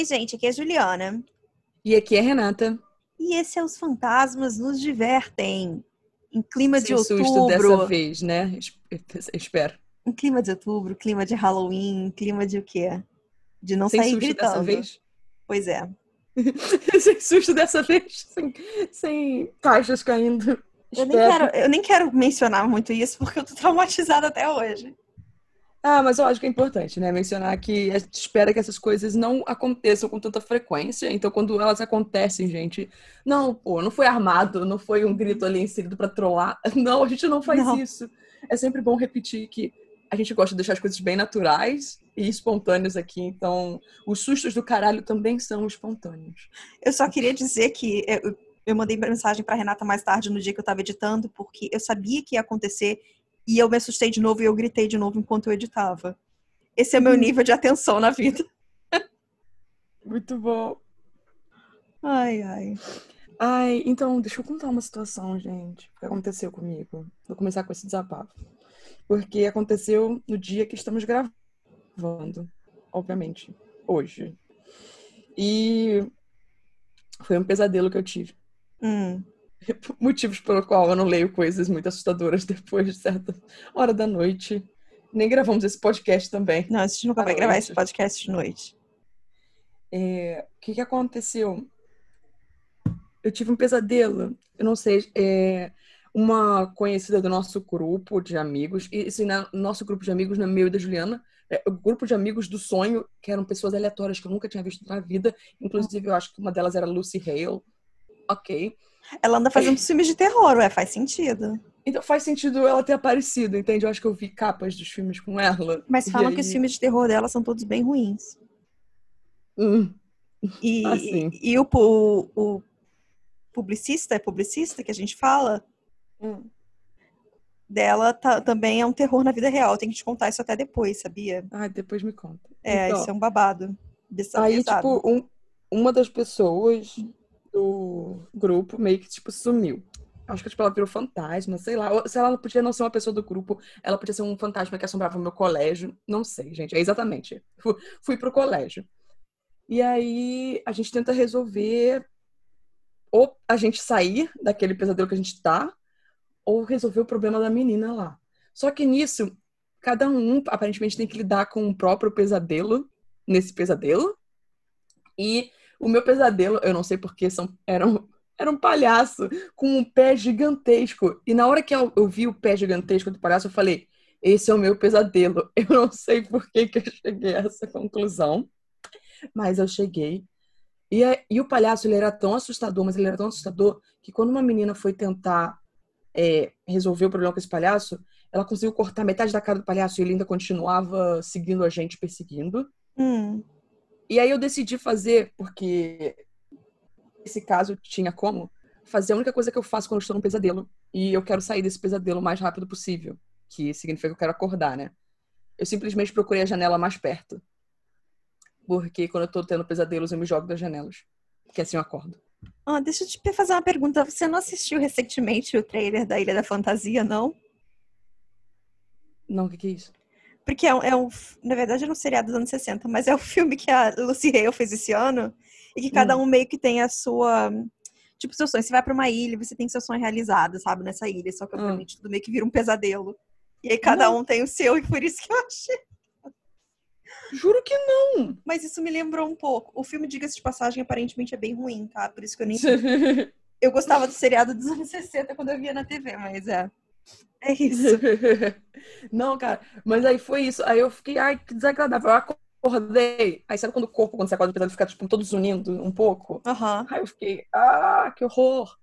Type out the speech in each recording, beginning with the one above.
Oi, gente, aqui é a Juliana. E aqui é a Renata. E esse é Os Fantasmas Nos Divertem. Em clima Sem de outubro. susto dessa vez, né? Es- Espero. Em clima de outubro, clima de Halloween, clima de o quê? De não Sem sair susto gritando. dessa vez? Pois é. Sem susto dessa vez? Sem, sem caixas caindo. Eu nem, quero, eu nem quero mencionar muito isso porque eu tô traumatizada até hoje. Ah, mas eu acho que é importante, né? Mencionar que a gente espera que essas coisas não aconteçam com tanta frequência. Então, quando elas acontecem, gente, não, pô, não foi armado, não foi um grito ali inserido pra trollar. Não, a gente não faz Não. isso. É sempre bom repetir que a gente gosta de deixar as coisas bem naturais e espontâneas aqui. Então, os sustos do caralho também são espontâneos. Eu só queria dizer que eu, eu mandei mensagem pra Renata mais tarde no dia que eu tava editando, porque eu sabia que ia acontecer e eu me assustei de novo e eu gritei de novo enquanto eu editava. Esse é meu nível de atenção na vida. Muito bom. Ai, ai. Ai, então, deixa eu contar uma situação, gente, que aconteceu comigo. Vou começar com esse desabafo. Porque aconteceu no dia que estamos gravando, obviamente, hoje. E foi um pesadelo que eu tive. Hum. Motivos pelo qual eu não leio coisas muito assustadoras depois de certa hora da noite. Nem gravamos esse podcast também. Não, a gente nunca vai gravar esse podcast de noite. É, o que que aconteceu? Eu tive um pesadelo. Eu não sei, é, uma conhecida do nosso grupo de amigos, e assim, na- no nosso grupo de amigos, no meu e da Juliana, é, o grupo de amigos do sonho, que eram pessoas aleatórias que eu nunca tinha visto na vida. Inclusive, eu acho que uma delas era Lucy Hale. Ok. Ela anda fazendo filmes de terror, ué, faz sentido. Então faz sentido ela ter aparecido, entende? Eu acho que eu vi capas dos filmes com ela. Mas E falam que aí- os filmes de terror dela são todos bem ruins. Hum, E, Ah, sim. e o, pu- o publicista, é publicista que a gente fala, hum. dela tá- também é um terror na vida real. Tem que te contar isso até depois, sabia? Ai, depois me conta. É, Então, isso é um babado. Aí, pesado. tipo, um- uma das pessoas do grupo meio que, tipo, sumiu. Acho que, tipo, ela virou fantasma, sei lá. Lá, ela podia não ser uma pessoa do grupo, ela podia ser um fantasma que assombrava o meu colégio. Não sei, gente. É exatamente. Fui, fui pro colégio. E aí, a gente tenta resolver ou a gente sair daquele pesadelo que a gente tá, ou resolver o problema da menina lá. Só que nisso, cada um aparentemente tem que lidar com o próprio pesadelo nesse pesadelo. E o meu pesadelo, eu não sei porque, são, era, um, era um palhaço com um pé gigantesco. E na hora que eu, eu vi o pé gigantesco do palhaço, eu falei: esse é o meu pesadelo. Eu não sei por que, que eu cheguei a essa conclusão, mas eu cheguei. E, e o palhaço, ele era tão assustador, mas ele era tão assustador, que quando uma menina foi tentar é, resolver o problema com esse palhaço, ela conseguiu cortar metade da cara do palhaço e ele ainda continuava seguindo a gente, perseguindo. Hum, E aí eu decidi fazer, porque nesse caso tinha como, fazer a única coisa que eu faço quando estou num pesadelo. E eu quero sair desse pesadelo o mais rápido possível. Que significa que eu quero acordar, né? Eu simplesmente procurei a janela mais perto. Porque quando eu tô tendo pesadelos, eu me jogo das janelas. Porque assim eu acordo. Ah, deixa eu te fazer uma pergunta. Você não assistiu recentemente o trailer da Ilha da Fantasia, não? Não, o que, que é isso? Porque é um, é um- na verdade, era um seriado dos anos 60, mas é o filme que a Lucy Hale fez esse ano e que cada Hum. um meio que tem a sua. Tipo, seu sonho. Você vai pra uma ilha, você tem seu sonho realizado, sabe, nessa ilha. Só que, Hum. obviamente, tudo meio que vira um pesadelo. E aí cada Não. um tem o seu, e por isso que eu achei. Juro que não! Mas isso me lembrou um pouco. O filme, diga-se de passagem, aparentemente é bem ruim, tá? Por isso que eu nem. Eu gostava do seriado dos anos 60 quando eu via na TV, mas é. É isso. Não, cara, mas aí foi isso. Aí eu fiquei, ai, que desagradável. Eu acordei. Aí sabe quando o corpo, quando você acorda, apesar de ficar, tipo, todos unindo um pouco? Aham. Aí eu fiquei, ah, que horror.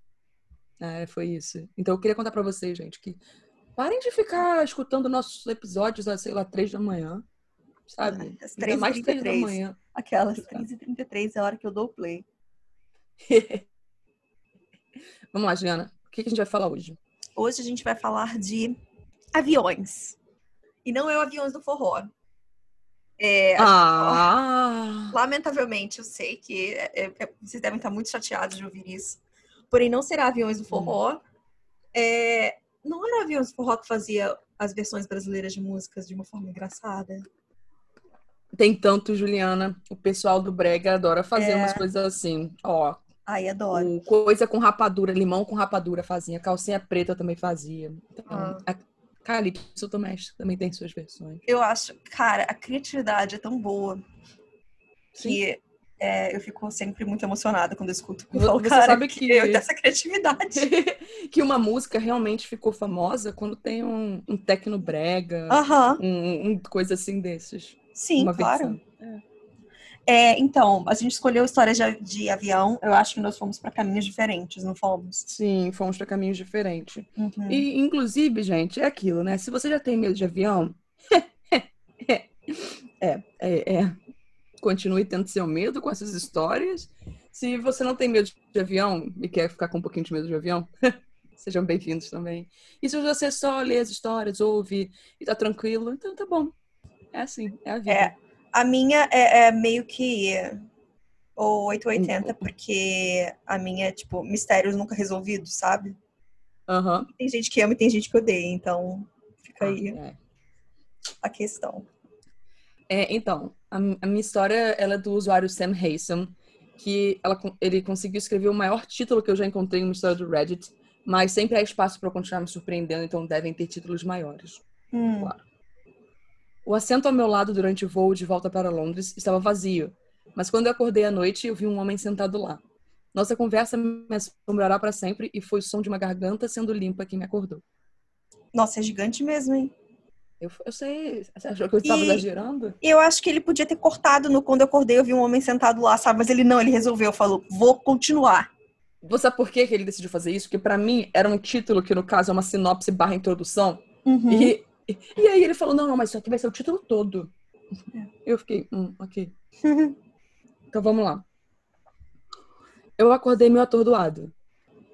É, foi isso. Então eu queria contar pra vocês, gente, que parem de ficar escutando nossos episódios às, sei lá, três da manhã. Sabe? Às Ainda mais três da 3h33. manhã. Aquelas 15h33 é a hora que eu dou o play. Vamos lá, Juliana. O que a gente vai falar hoje? Hoje a gente vai falar de aviões. E não é o aviões do forró. É, Ah! Lamentavelmente, eu sei que é- é- é- vocês devem estar muito chateados de ouvir isso. Porém, não será aviões do forró. É, não era aviões do forró que fazia as versões brasileiras de músicas de uma forma engraçada? Tem tanto, Juliana. O pessoal do Brega adora fazer É. umas coisas assim. Ó, Ai, adoro. coisa com rapadura, limão com rapadura fazia. Calcinha preta também fazia. Então, Ah. a Calypso Doméstica também tem suas versões. Eu acho, cara, a criatividade é tão boa que é, eu fico sempre muito emocionada quando eu escuto. Eu falo, você cara, sabe que que- eu tenho essa criatividade. que uma música realmente ficou famosa quando tem um, um tecno brega, Aham, um, um coisa assim desses. sim, claro. versão. É, então, a gente escolheu histórias de, de avião. Eu acho que nós fomos para caminhos diferentes, não fomos? Sim, fomos para caminhos diferentes. Uhum. E, inclusive, gente, é aquilo, né? Se você já tem medo de avião, é, é, é. Continue tendo seu medo com essas histórias. Se você não tem medo de avião e quer ficar com um pouquinho de medo de avião, sejam bem-vindos também. E se você só lê as histórias, ouve e tá tranquilo, então tá bom. É assim, é a vida. É. A minha é, é meio que o 880, porque a minha é, tipo, mistérios nunca resolvidos, sabe? Aham. Tem gente que ama e tem gente que odeia, então fica Ah, aí é. a questão. É, então, a, a minha história ela é do usuário Sam Haysom, que ela ele conseguiu escrever o maior título que eu já encontrei em uma história do Reddit, mas sempre há espaço para eu continuar me surpreendendo, então devem ter títulos maiores. Hum, O assento ao meu lado durante o voo de volta para Londres estava vazio, mas quando eu acordei à noite, eu vi um homem sentado lá. Nossa conversa me assombrará para sempre e foi o som de uma garganta sendo limpa que me acordou. Nossa, é gigante mesmo, hein? Eu, eu sei, você achou que eu estava exagerando? Eu acho que ele podia ter cortado no quando eu acordei, eu vi um homem sentado lá, sabe? Mas ele não, ele resolveu, falou, vou continuar. Você sabe por que que ele decidiu fazer isso? Porque para mim era um título que no caso é uma sinopse barra introdução. Uhum. E, e aí ele falou, não, não, mas isso aqui vai ser o título todo. Eu fiquei, hum, ok. Então vamos lá. Eu acordei meio atordoado.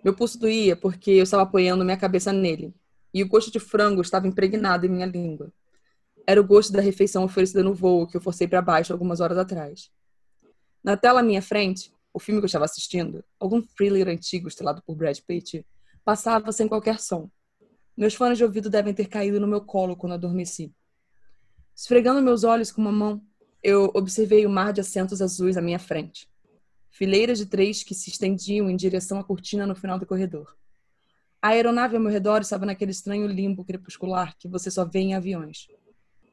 Meu pulso doía porque eu estava apoiando minha cabeça nele. E o gosto de frango estava impregnado em minha língua. Era o gosto da refeição oferecida no voo que eu forcei para baixo algumas horas atrás. Na tela à minha frente, o filme que eu estava assistindo, algum thriller antigo estrelado por Brad Pitt, passava sem qualquer som. Meus fones de ouvido devem ter caído no meu colo quando adormeci. Esfregando meus olhos com uma mão, eu observei o mar de assentos azuis à minha frente. Fileiras de três que se estendiam em direção à cortina no final do corredor. A aeronave ao meu redor estava naquele estranho limbo crepuscular que você só vê em aviões.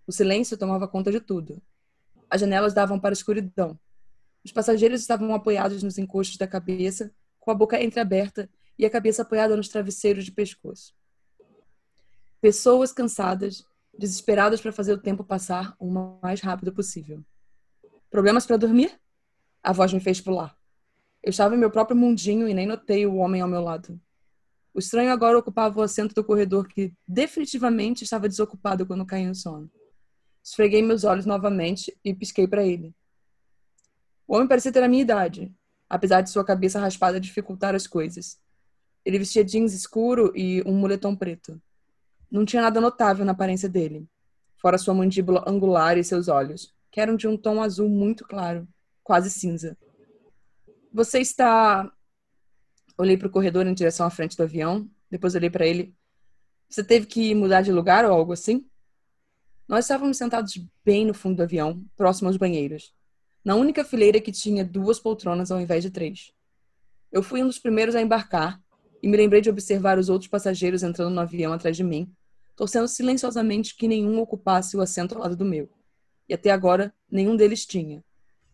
O silêncio tomava conta de tudo. As janelas davam para a escuridão. Os passageiros estavam apoiados nos encostos da cabeça, com a boca entreaberta e a cabeça apoiada nos travesseiros de pescoço. Pessoas cansadas, desesperadas para fazer o tempo passar o mais rápido possível. Problemas para dormir? A voz me fez pular. Eu estava em meu próprio mundinho e nem notei o homem ao meu lado. O estranho agora ocupava o assento do corredor que definitivamente estava desocupado quando caí no sono. Esfreguei meus olhos novamente e pisquei para ele. O homem parecia ter a minha idade, apesar de sua cabeça raspada dificultar as coisas. Ele vestia jeans escuro e um moletom preto. Não tinha nada notável na aparência dele, fora sua mandíbula angular e seus olhos, que eram de um tom azul muito claro, quase cinza. Você está. Olhei para o corredor em direção à frente do avião, depois olhei para ele. Você teve que mudar de lugar ou algo assim? Nós estávamos sentados bem no fundo do avião, próximo aos banheiros, na única fileira que tinha duas poltronas ao invés de três. Eu fui um dos primeiros a embarcar e me lembrei de observar os outros passageiros entrando no avião atrás de mim, torcendo silenciosamente que nenhum ocupasse o assento ao lado do meu. E até agora, nenhum deles tinha.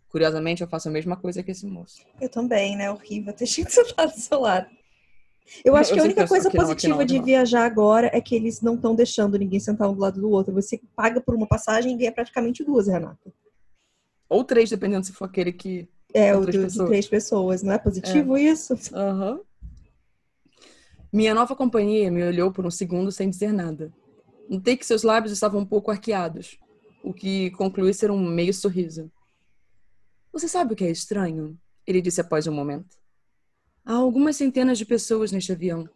Curiosamente, eu faço a mesma coisa que esse moço. Eu também, né? Horrível ter gente sentado do seu lado. Eu acho Eu que a única coisa não, positiva não, aqui de não. viajar agora é que eles não estão deixando ninguém sentar um do lado do outro. Você paga por uma passagem e ganha praticamente duas, Renata. Ou três, dependendo se for aquele que. É, o de pessoas. três pessoas. Não é positivo isso? Aham. Minha nova companhia me olhou por um segundo sem dizer nada. Notei que seus lábios estavam um pouco arqueados, o que concluí ser um meio sorriso. Você sabe o que é estranho? Ele disse após um momento. Há algumas centenas de pessoas neste avião.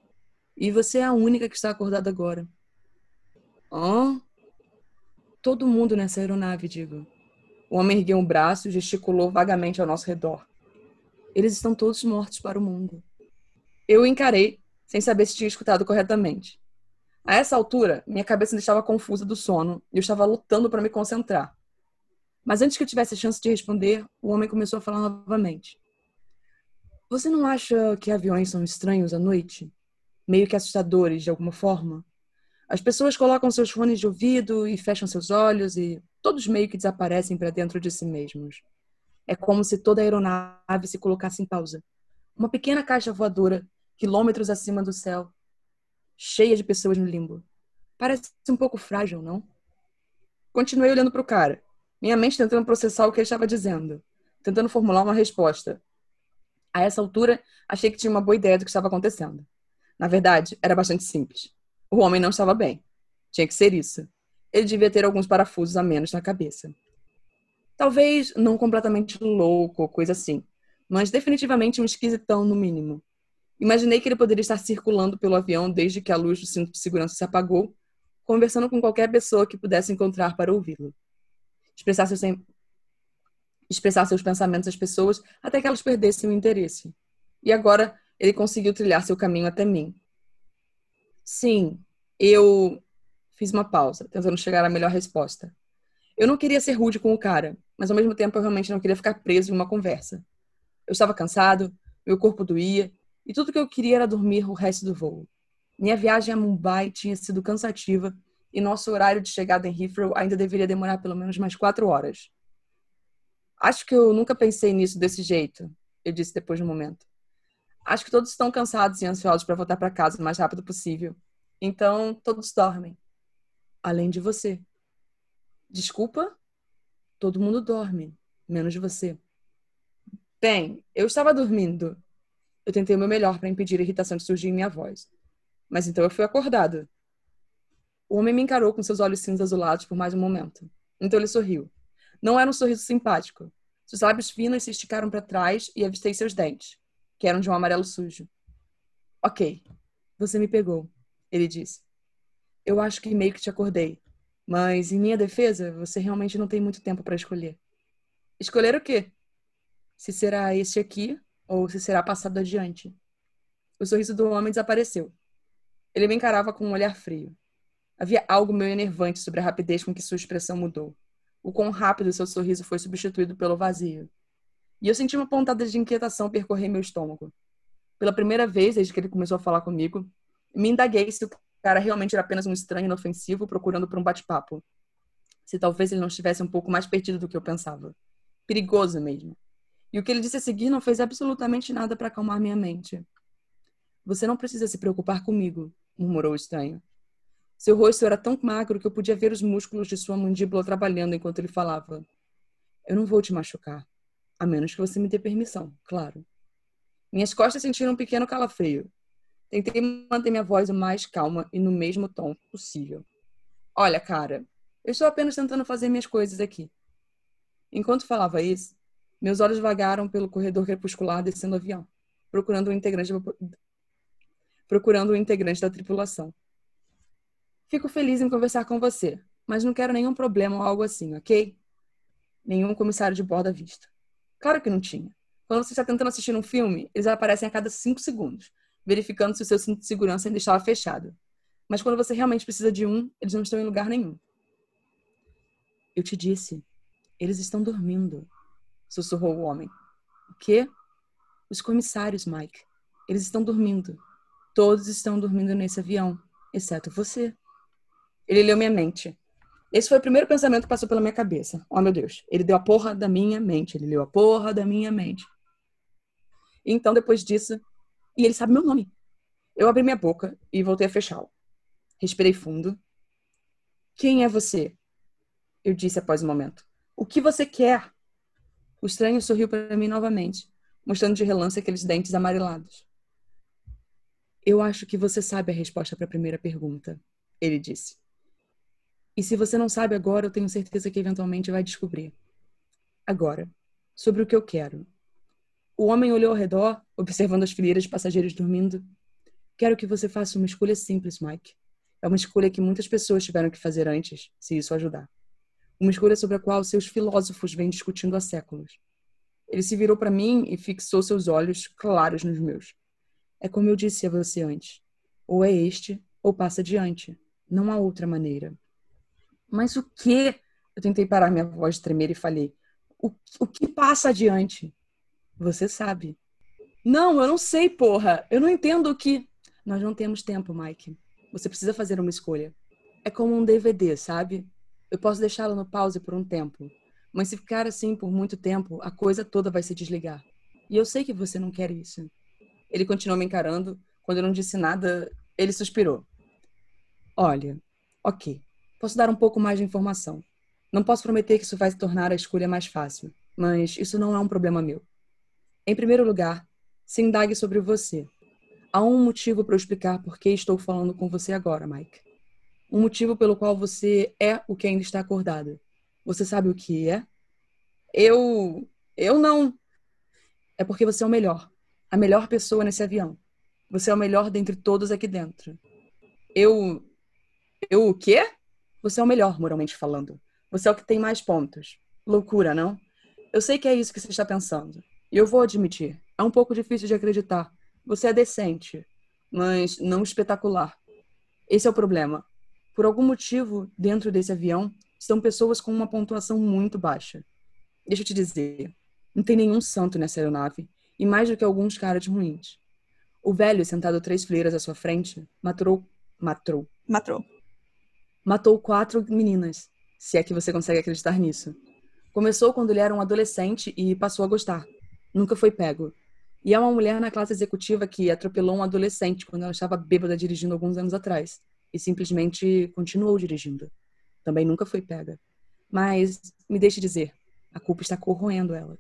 E você é a única que está acordada agora. Hã? Todo mundo nessa aeronave, digo. O homem ergueu um braço e gesticulou vagamente ao nosso redor. Eles estão todos mortos para o mundo. Eu encarei, sem saber se tinha escutado corretamente. A essa altura, minha cabeça ainda estava confusa do sono e eu estava lutando para me concentrar. Mas antes que eu tivesse a chance de responder, o homem começou a falar novamente. Você não acha que aviões são estranhos à noite? Meio que assustadores de alguma forma? As pessoas colocam seus fones de ouvido e fecham seus olhos e todos meio que desaparecem para dentro de si mesmos. É como se toda a aeronave se colocasse em pausa. Uma pequena caixa voadora, quilômetros acima do céu, cheia de pessoas no limbo. Parece um pouco frágil, não? Continuei olhando para o cara, minha mente tentando processar o que ele estava dizendo, tentando formular uma resposta. A essa altura, achei que tinha uma boa ideia do que estava acontecendo. Na verdade, era bastante simples. O homem não estava bem. Tinha que ser isso. Ele devia ter alguns parafusos a menos na cabeça. Talvez não completamente louco ou coisa assim, mas definitivamente um esquisitão no mínimo. Imaginei que ele poderia estar circulando pelo avião desde que a luz do cinto de segurança se apagou, conversando com qualquer pessoa que pudesse encontrar para ouvi-lo. Expressar seus, expressar seus pensamentos às pessoas até que elas perdessem o interesse. E agora ele conseguiu trilhar seu caminho até mim. Sim, eu fiz uma pausa, tentando chegar à melhor resposta. Eu não queria ser rude com o cara, mas ao mesmo tempo eu realmente não queria ficar preso em uma conversa. Eu estava cansado, meu corpo doía, e tudo que eu queria era dormir o resto do voo. Minha viagem a Mumbai tinha sido cansativa e nosso horário de chegada em Heathrow ainda deveria demorar pelo menos mais quatro horas. Acho que eu nunca pensei nisso desse jeito, eu disse depois de um momento. Acho que todos estão cansados e ansiosos para voltar para casa o mais rápido possível. Então, todos dormem. Além de você. Desculpa? Todo mundo dorme, menos você. Bem, eu estava dormindo. Eu tentei o meu melhor para impedir a irritação de surgir em minha voz. Mas então eu fui acordado. O homem me encarou com seus olhos cinza azulados por mais um momento. Então ele sorriu. Não era um sorriso simpático. Seus lábios finos se esticaram para trás e avistei seus dentes, que eram de um amarelo sujo. Ok, você me pegou, ele disse. Eu acho que meio que te acordei, mas em minha defesa, você realmente não tem muito tempo para escolher. Escolher o quê? Se será este aqui ou se será passado adiante. O sorriso do homem desapareceu. Ele me encarava com um olhar frio. Havia algo meio enervante sobre a rapidez com que sua expressão mudou o quão rápido seu sorriso foi substituído pelo vazio. E eu senti uma pontada de inquietação percorrer meu estômago. Pela primeira vez desde que ele começou a falar comigo, me indaguei se o cara realmente era apenas um estranho inofensivo procurando por um bate-papo. Se talvez ele não estivesse um pouco mais perdido do que eu pensava. Perigoso mesmo. E o que ele disse a seguir não fez absolutamente nada para acalmar minha mente. Você não precisa se preocupar comigo, murmurou o estranho. Seu rosto era tão magro que eu podia ver os músculos de sua mandíbula trabalhando enquanto ele falava. Eu não vou te machucar, a menos que você me dê permissão, claro. Minhas costas sentiram um pequeno calafrio. Tentei manter minha voz o mais calma e no mesmo tom possível. Olha, cara, eu estou apenas tentando fazer minhas coisas aqui. Enquanto falava isso, meus olhos vagaram pelo corredor crepuscular descendo o avião, procurando um integrante, procurando um integrante da tripulação. Fico feliz em conversar com você, mas não quero nenhum problema ou algo assim, ok? Nenhum comissário de bordo à vista. Claro que não tinha. Quando você está tentando assistir um filme, eles aparecem a cada cinco segundos, verificando se o seu cinto de segurança ainda estava fechado. Mas quando você realmente precisa de um, eles não estão em lugar nenhum. Eu te disse, eles estão dormindo, sussurrou o homem. O quê? Os comissários, Mike. Eles estão dormindo. Todos estão dormindo nesse avião, exceto você. Ele leu minha mente. Esse foi o primeiro pensamento que passou pela minha cabeça. Oh, meu Deus. Ele deu a porra da minha mente. Ele leu a porra da minha mente. Então, depois disso. E ele sabe meu nome. Eu abri minha boca e voltei a fechá-la. Respirei fundo. Quem é você? Eu disse após um momento. O que você quer? O estranho sorriu para mim novamente, mostrando de relance aqueles dentes amarelados. Eu acho que você sabe a resposta para a primeira pergunta, ele disse. E se você não sabe agora, eu tenho certeza que eventualmente vai descobrir. Agora, sobre o que eu quero. O homem olhou ao redor, observando as fileiras de passageiros dormindo. Quero que você faça uma escolha simples, Mike. É uma escolha que muitas pessoas tiveram que fazer antes, se isso ajudar. Uma escolha sobre a qual seus filósofos vêm discutindo há séculos. Ele se virou para mim e fixou seus olhos claros nos meus. É como eu disse a você antes. Ou é este, ou passa adiante. Não há outra maneira. Mas o quê? Eu Eu tentei parar minha voz de tremer e falei: o, o que passa adiante? Você sabe. Não, eu não sei, porra. Eu não entendo o que. Nós não temos tempo, Mike. Você precisa fazer uma escolha. É como um DVD, sabe? Eu posso deixá-lo no pause por um tempo. Mas se ficar assim por muito tempo, a coisa toda vai se desligar. E eu sei que você não quer isso. Ele continuou me encarando. Quando eu não disse nada, ele suspirou. Olha, ok. Posso dar um pouco mais de informação. Não posso prometer que isso vai se tornar a escolha mais fácil, mas isso não é um problema meu. Em primeiro lugar, se indague sobre você. Há um motivo para eu explicar por que estou falando com você agora, Mike. Um motivo pelo qual você é o que ainda está acordada. Você sabe o que é? Eu. Eu não. É porque você é o melhor. A melhor pessoa nesse avião. Você é o melhor dentre todos aqui dentro. Eu. Eu o quê? Você é o melhor, moralmente falando. Você é o que tem mais pontos. Loucura, não? Eu sei que é isso que você está pensando. E eu vou admitir, é um pouco difícil de acreditar. Você é decente, mas não espetacular. Esse é o problema. Por algum motivo, dentro desse avião, estão pessoas com uma pontuação muito baixa. Deixa eu te dizer, não tem nenhum santo nessa aeronave, e mais do que alguns caras ruins. O velho, sentado três fileiras à sua frente, matou. Matou. Matou. Matou quatro meninas, se é que você consegue acreditar nisso. Começou quando ele era um adolescente e passou a gostar. Nunca foi pego. E é uma mulher na classe executiva que atropelou um adolescente quando ela estava bêbada dirigindo alguns anos atrás. E simplesmente continuou dirigindo. Também nunca foi pega. Mas, me deixe dizer, a culpa está corroendo ela.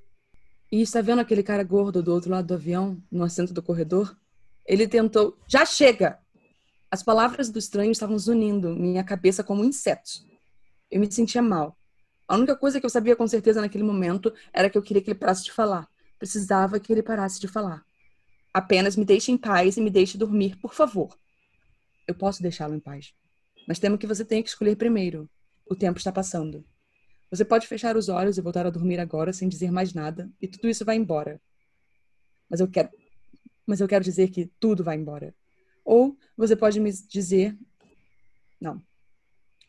E está vendo aquele cara gordo do outro lado do avião, no assento do corredor? Ele tentou. Já chega! As palavras do estranho estavam zunindo minha cabeça como insetos eu me sentia mal. A única coisa que eu sabia com certeza naquele momento era que eu queria que ele parasse de falar. Precisava que ele parasse de falar. Apenas me deixe em paz e me deixe dormir, por favor. Eu posso deixá-lo em paz. Mas temo que você tenha que escolher primeiro. O tempo está passando. Você pode fechar os olhos e voltar a dormir agora sem dizer mais nada, e tudo isso vai embora. Mas eu quero. Mas eu quero dizer que tudo vai embora. Ou você pode me dizer. Não.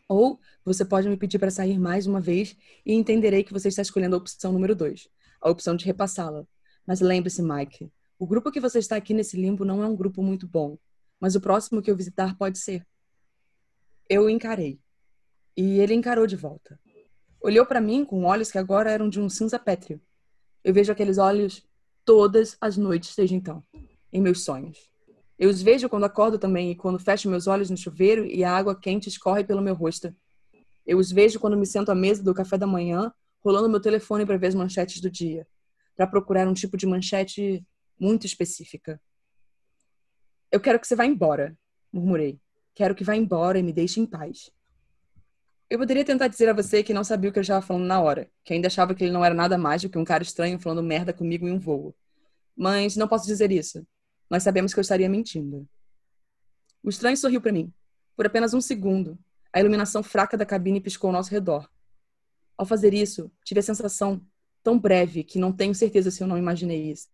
Ou você pode me pedir para sair mais uma vez e entenderei que você está escolhendo a opção número dois, a opção de repassá-la. Mas lembre-se, Mike, o grupo que você está aqui nesse limbo não é um grupo muito bom, mas o próximo que eu visitar pode ser. Eu o encarei. E ele encarou de volta. Olhou para mim com olhos que agora eram de um cinza pétreo. Eu vejo aqueles olhos todas as noites desde então, em meus sonhos. Eu os vejo quando acordo também e quando fecho meus olhos no chuveiro e a água quente escorre pelo meu rosto. Eu os vejo quando me sento à mesa do café da manhã, rolando meu telefone para ver as manchetes do dia, para procurar um tipo de manchete muito específica. Eu quero que você vá embora, murmurei. Quero que vá embora e me deixe em paz. Eu poderia tentar dizer a você que não sabia o que eu estava falando na hora, que ainda achava que ele não era nada mais do que um cara estranho falando merda comigo em um voo. Mas não posso dizer isso. Nós sabemos que eu estaria mentindo. O estranho sorriu para mim. Por apenas um segundo, a iluminação fraca da cabine piscou ao nosso redor. Ao fazer isso, tive a sensação tão breve que não tenho certeza se eu não imaginei isso.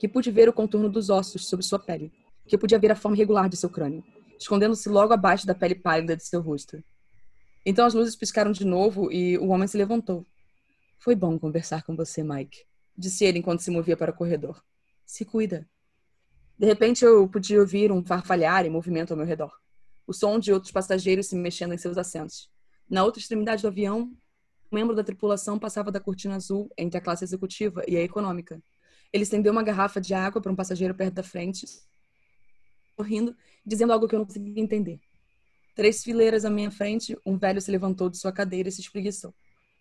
Que pude ver o contorno dos ossos sob sua pele, que eu podia ver a forma irregular de seu crânio, escondendo-se logo abaixo da pele pálida de seu rosto. Então as luzes piscaram de novo e o homem se levantou. Foi bom conversar com você, Mike, disse ele enquanto se movia para o corredor. Se cuida. De repente eu podia ouvir um farfalhar e movimento ao meu redor. O som de outros passageiros se mexendo em seus assentos. Na outra extremidade do avião, um membro da tripulação passava da cortina azul entre a classe executiva e a econômica. Ele estendeu uma garrafa de água para um passageiro perto da frente, sorrindo, dizendo algo que eu não conseguia entender. Três fileiras à minha frente, um velho se levantou de sua cadeira e se espreguiçou.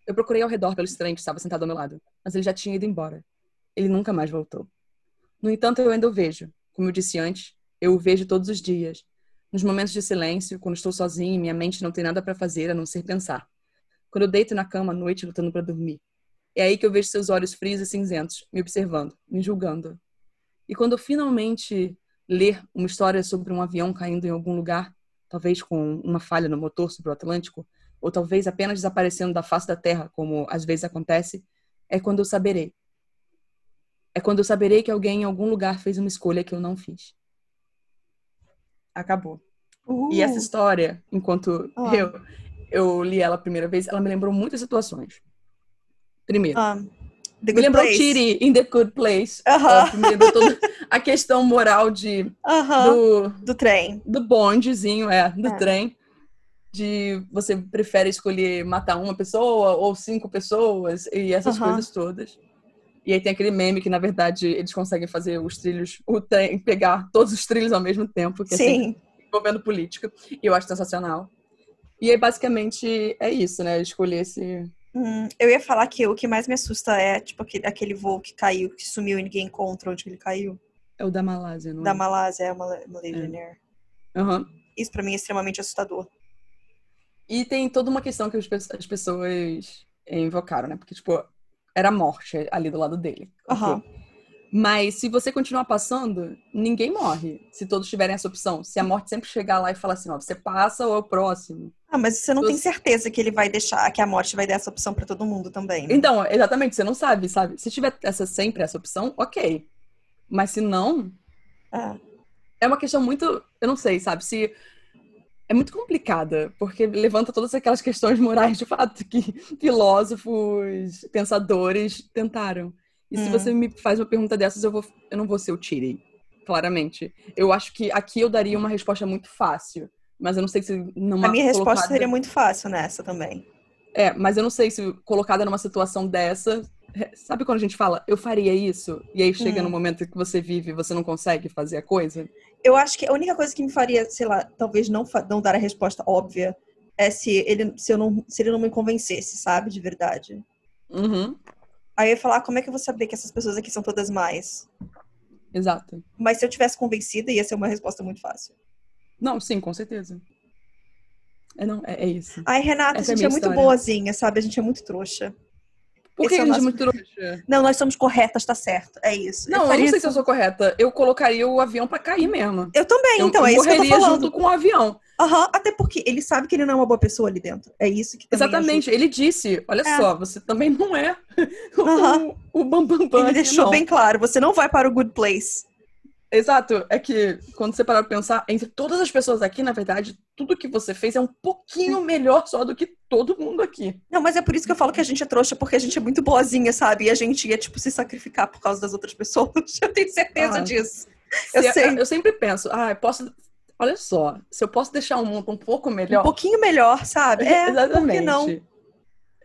Eu procurei ao redor pelo estranho que estava sentado ao meu lado, mas ele já tinha ido embora. Ele nunca mais voltou. No entanto, eu ainda o vejo, como eu disse antes, eu o vejo todos os dias. Nos momentos de silêncio, quando estou sozinha e minha mente não tem nada para fazer a não ser pensar. Quando eu deito na cama à noite lutando para dormir. É aí que eu vejo seus olhos frios e cinzentos, me observando, me julgando. E quando finalmente ler uma história sobre um avião caindo em algum lugar, talvez com uma falha no motor sobre o Atlântico, ou talvez apenas desaparecendo da face da Terra, como às vezes acontece, é quando eu saberei é quando eu saberei que alguém em algum lugar fez uma escolha que eu não fiz. Acabou. Uh. E essa história, enquanto oh. eu eu li ela a primeira vez, ela me lembrou muitas situações. Primeiro, Um, The me lembrou Place. Tiri in The Good Place. Aham. Ela me lembrou toda a questão moral de, Aham. do, Do trem. do bondezinho, é, do É. trem. De você prefere escolher matar uma pessoa ou cinco pessoas e essas Aham. coisas todas. E aí tem aquele meme que, na verdade, eles conseguem fazer os trilhos, o trem, pegar todos os trilhos ao mesmo tempo, que é Sim. envolvendo política. E eu acho sensacional. E aí, basicamente, é isso, né? Escolher esse. Hum, eu ia falar que o que mais me assusta é, tipo, aquele, aquele voo que caiu, que sumiu e ninguém encontra onde ele caiu. É o da Malásia, não Da é? Malásia, é uma Malaysian Air. Aham. Isso pra mim é extremamente assustador. E tem toda uma questão que as pe- as pessoas invocaram, né? Porque, tipo, era a morte ali do lado dele. Ok. Mas se você continuar passando, ninguém morre. Se todos tiverem essa opção. Se a morte sempre chegar lá e falar assim, ó, você passa ou é o próximo. Ah, mas você não tem certeza que ele vai deixar, que a morte vai dar essa opção pra todo mundo também. né? Então, exatamente, você não sabe, sabe? Se tiver essa sempre essa opção, ok. Mas se não, Ah, é uma questão muito, eu não sei, sabe? Se é muito complicada, porque levanta todas aquelas questões morais de fato que filósofos, pensadores tentaram. E se Hum. você me faz uma pergunta dessas, eu vou eu não vou ser o Tiri, claramente. Eu acho que aqui eu daria uma resposta muito fácil, mas eu não sei se numa a minha resposta colocada- seria muito fácil nessa também. É, mas eu não sei se colocada numa situação dessa, sabe quando a gente fala, eu faria isso, e aí chega Hum. no momento que você vive e você não consegue fazer a coisa? Eu acho que a única coisa que me faria, sei lá, talvez não, não dar a resposta óbvia é se ele, se, eu não, se ele não me convencesse, sabe? De verdade. Uhum, Aí eu ia falar, como é que eu vou saber que essas pessoas aqui são todas mais? exato. Mas se eu tivesse convencida, ia ser uma resposta muito fácil. Não, sim, com certeza. É, não, é, é isso. Ai, Renata, Essa é a a gente é, minha muito boazinha, sabe? A gente é muito trouxa. Por que esse é a o gente é muito trouxa? Não, nós somos corretas, tá certo. É isso. Não, eu, faria não sei isso- se eu sou correta. Eu colocaria o avião pra cair mesmo. Eu também, Eu, então, eu é isso que eu tô falando. junto com o avião. Aham, até porque ele sabe que ele não é uma boa pessoa ali dentro. É isso que Exatamente. Ele disse, olha É. só, você também não é o, Aham. o Bambam Bam. Ele aqui, deixou não. bem claro, você não vai para o good place. Exato, é que quando você parar pra pensar, entre todas as pessoas aqui, na verdade, tudo que você fez é um pouquinho melhor só do que todo mundo aqui. Não, mas é por isso que eu falo que a gente é trouxa, porque a gente é muito boazinha, sabe? E a gente ia, tipo, se sacrificar por causa das outras pessoas. Eu tenho certeza Ah. disso. Eu Se- sei. eu sempre penso, ah, eu posso. Olha só, se eu posso deixar o mundo um pouco Um melhor. pouquinho melhor, sabe? É, por que Exatamente. não?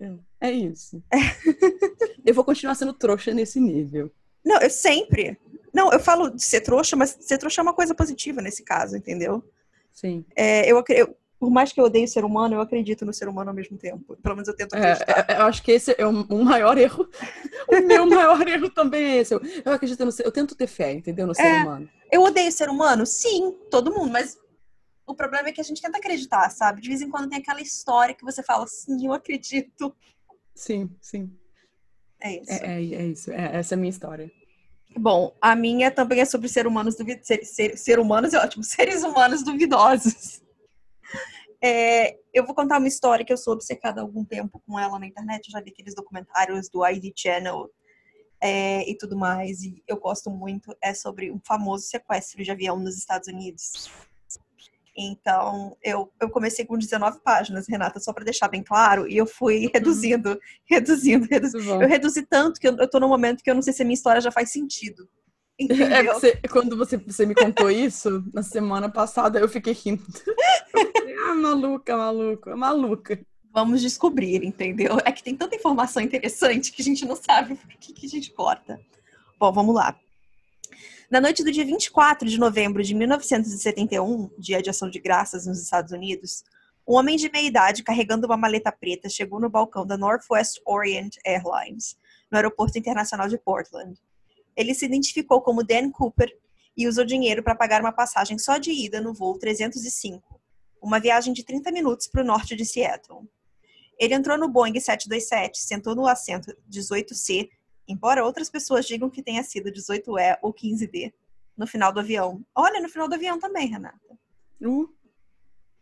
É, é isso. eu vou continuar sendo trouxa nesse nível. Não, eu sempre. Não, eu falo de ser trouxa, mas ser trouxa é uma coisa positiva nesse caso, entendeu? Sim. É, eu, eu- por mais que eu odeie o ser humano, eu acredito no ser humano ao mesmo tempo. Pelo menos eu tento É, acreditar. é, eu acho que esse é o, o maior erro. o meu maior erro também é esse. Eu, eu acredito no ser, eu tento ter fé, entendeu? No ser É. humano. Eu odeio ser humano? Sim, todo mundo, mas o problema é que a gente tenta acreditar, sabe? De vez em quando tem aquela história que você fala, sim, eu acredito. Sim, sim. É isso. É, é, é isso. É, essa é a minha história. Bom, a minha também é sobre ser humanos duvi- ser, ser, ser humanos é ótimo, seres humanos duvidosos. É, eu vou contar uma história que eu sou obcecada há algum tempo com ela na internet. Eu já vi aqueles documentários do ID Channel é, e tudo mais. E eu gosto muito. É sobre um famoso sequestro de avião nos Estados Unidos. Então, eu, eu comecei com 19 páginas, Renata, só para deixar bem claro, e eu fui reduzindo, reduzindo, reduzindo. Bom. Eu reduzi tanto que eu, eu tô num momento que eu não sei se a minha história já faz sentido. É, Entendeu? você, quando você, você me contou isso na semana passada, eu fiquei rindo. Eu falei, ah, maluca, maluca, maluca. Vamos descobrir, entendeu? É que tem tanta informação interessante que a gente não sabe por que, que a gente corta. Bom, vamos lá. Na noite do dia 24 de novembro de 1971, dia de ação de graças nos Estados Unidos, um homem de meia idade carregando uma maleta preta chegou no balcão da Northwest Orient Airlines, no aeroporto internacional de Portland. Ele se identificou como Dan Cooper e usou dinheiro para pagar uma passagem só de ida no voo 305, uma viagem de 30 minutos para o norte de Seattle. Ele entrou no Boeing 727, sentou no assento 18C, embora outras pessoas digam que tenha sido 18E ou 15D, no final do avião. Olha, no final do avião também, Renata. Uh,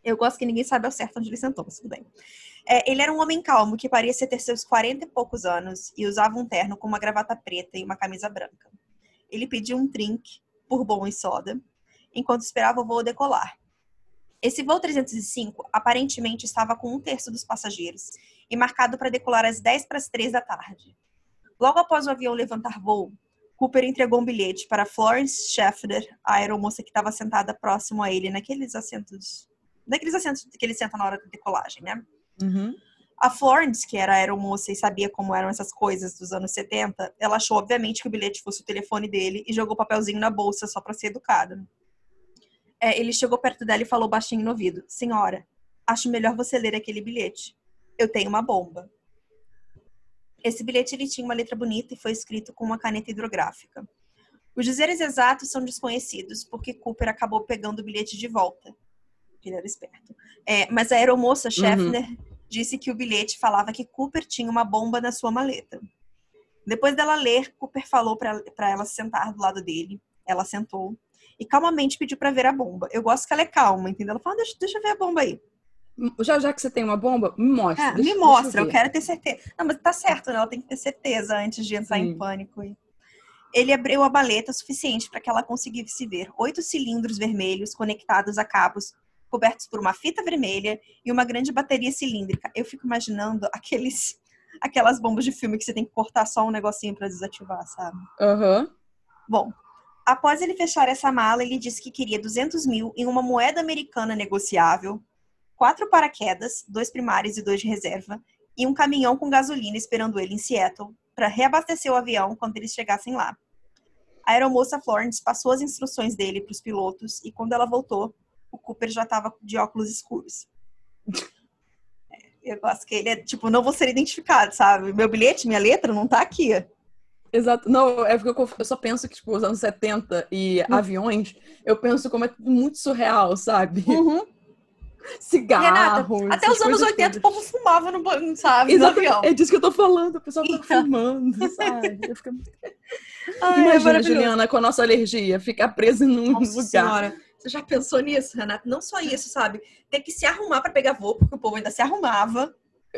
Eu gosto que ninguém sabe ao certo onde ele sentou, mas tudo bem. É, ele era um homem calmo que parecia ter seus 40 e poucos anos e usava um terno com uma gravata preta e uma camisa branca. Ele pediu um drink, bourbon e soda, enquanto esperava o voo decolar. Esse voo 305 aparentemente estava com um terço dos passageiros e marcado para decolar às 10 para as 3 da tarde. Logo após o avião levantar voo, Cooper entregou um bilhete para Florence Schaffner, a aeromoça que estava sentada próximo a ele, naqueles assentos. Naqueles assentos que ele senta na hora da decolagem, né? Uhum. A Florence, que era a aeromoça e sabia como eram essas coisas dos anos 70, ela achou, obviamente, que o bilhete fosse o telefone dele e jogou o papelzinho na bolsa só para ser educada. É, ele chegou perto dela e falou baixinho no ouvido: Senhora, acho melhor você ler aquele bilhete. Eu tenho uma bomba. Esse bilhete ele tinha uma letra bonita e foi escrito com uma caneta hidrográfica. Os dizeres exatos são desconhecidos, porque Cooper acabou pegando o bilhete de volta. Ele era esperto. É, mas a aeromoça Scheffner uhum. disse que o bilhete falava que Cooper tinha uma bomba na sua maleta. Depois dela ler, Cooper falou para ela sentar do lado dele. Ela sentou e calmamente pediu para ver a bomba. Eu gosto que ela é calma, entendeu? Ela falou, ah, deixa, deixa eu ver a bomba aí. Já, já que você tem uma bomba, me mostra. É, deixa, me mostra, eu, eu, quero ter certeza. Não, mas tá certo, né? Ela tem que ter certeza antes de entrar Sim. em pânico. Ele abriu a baleta suficiente para que ela conseguisse ver oito cilindros vermelhos conectados a cabos cobertos por uma fita vermelha e uma grande bateria cilíndrica. Eu fico imaginando aqueles aquelas bombas de filme que você tem que cortar só um negocinho para desativar, sabe? Aham. Uhum. Bom, após ele fechar essa mala, ele disse que queria 200 mil em uma moeda americana negociável, quatro paraquedas, dois primários e dois de reserva, e um caminhão com gasolina esperando ele em Seattle para reabastecer o avião quando eles chegassem lá. A aeromoça Florence passou as instruções dele para os pilotos e quando ela voltou, o Cooper já estava de óculos escuros. Eu gosto que ele é tipo, não vou ser identificado, sabe? Meu bilhete, minha letra não tá aqui. Exato. Não, é porque eu, só penso que, tipo, os anos 70 e uhum. aviões, eu penso como é muito surreal, sabe? Uhum. Cigarro. até os anos 80 o povo fumava no, sabe, no avião. É disso que eu tô falando, o pessoal tá então. fumando, sabe? Eu fico... Ai, Imagina, é Juliana, com a nossa alergia, ficar presa num nossa lugar. Senhora. Você já pensou nisso, Renata? Não só isso, sabe? Ter que se arrumar para pegar voo, porque o povo ainda se arrumava.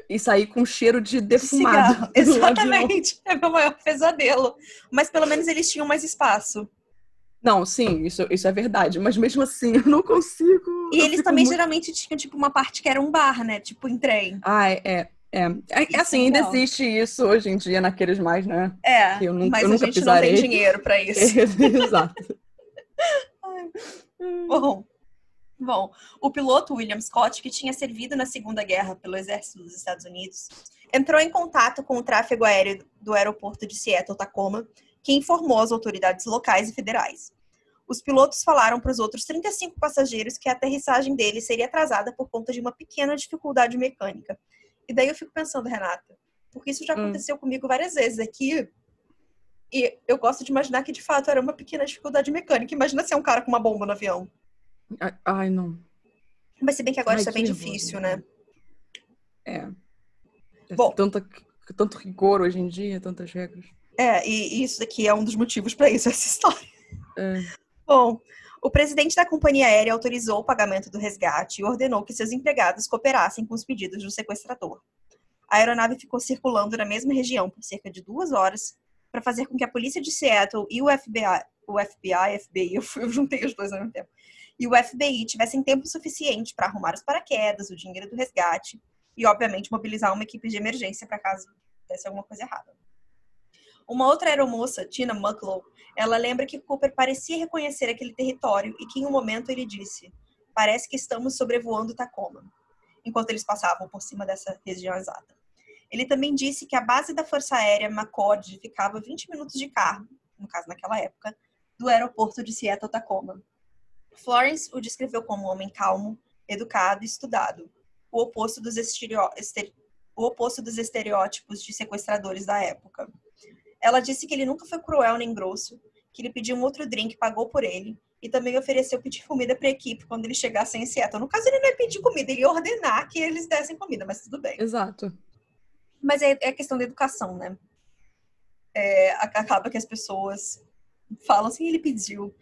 E sair com cheiro de defumado. De Exatamente. É meu maior pesadelo. Mas pelo menos eles tinham mais espaço. Não, sim, isso, isso é verdade. Mas mesmo assim, eu não consigo. E eles também muito... geralmente tinham, tipo, uma parte que era um bar, né? Tipo, em trem. Ah, é. é. É, é assim, ainda não. existe isso hoje em dia naqueles mais, né? É, eu nunca, mas eu a gente pisarei. não tem dinheiro para isso. Exato. Bom, bom, o piloto William Scott, que tinha servido na Segunda Guerra pelo Exército dos Estados Unidos, entrou em contato com o tráfego aéreo do aeroporto de Seattle-Tacoma, que informou as autoridades locais e federais. Os pilotos falaram para os outros 35 passageiros que a aterrissagem deles seria atrasada por conta de uma pequena dificuldade mecânica. E daí eu fico pensando, Renata, porque isso já hum. aconteceu hum. comigo várias vezes aqui e eu gosto de imaginar que de fato era uma pequena dificuldade mecânica. Imagina se é um cara com uma bomba no avião. Ai, não. Mas se bem que agora Ai, é bem difícil, né? É. é Bom, tanta, tanto rigor hoje em dia, tantas regras. É, e isso aqui é um dos motivos para isso, essa história. É. Bom, o presidente da companhia aérea autorizou o pagamento do resgate e ordenou que seus empregados cooperassem com os pedidos do sequestrador. A aeronave ficou circulando na mesma região por cerca de duas horas para fazer com que a polícia de Seattle e o FBI, o FBI, FBI, eu, eu juntei os dois ao mesmo tempo, e o FBI tivessem tempo suficiente para arrumar os paraquedas, o dinheiro do resgate e, obviamente, mobilizar uma equipe de emergência para caso desse alguma coisa errada. Uma outra aeromoça, Tina Mucklow, ela lembra que Cooper parecia reconhecer aquele território e que em um momento ele disse: "Parece que estamos sobrevoando Tacoma", enquanto eles passavam por cima dessa região exata. Ele também disse que a base da Força Aérea McCord ficava 20 minutos de carro, no caso naquela época, do aeroporto de Seattle-Tacoma. Florence o descreveu como um homem calmo, educado e estudado, o oposto dos, o oposto dos estereótipos de sequestradores da época. Ela disse que ele nunca foi cruel nem grosso, que ele pediu um outro drink pagou por ele, e também ofereceu pedir comida para a equipe quando eles chegassem em Seattle. No caso, ele não ia pedir comida, ele ia ordenar que eles dessem comida, mas tudo bem. Exato. Mas é, é questão da educação, né? É, acaba que as pessoas falam assim, ele pediu.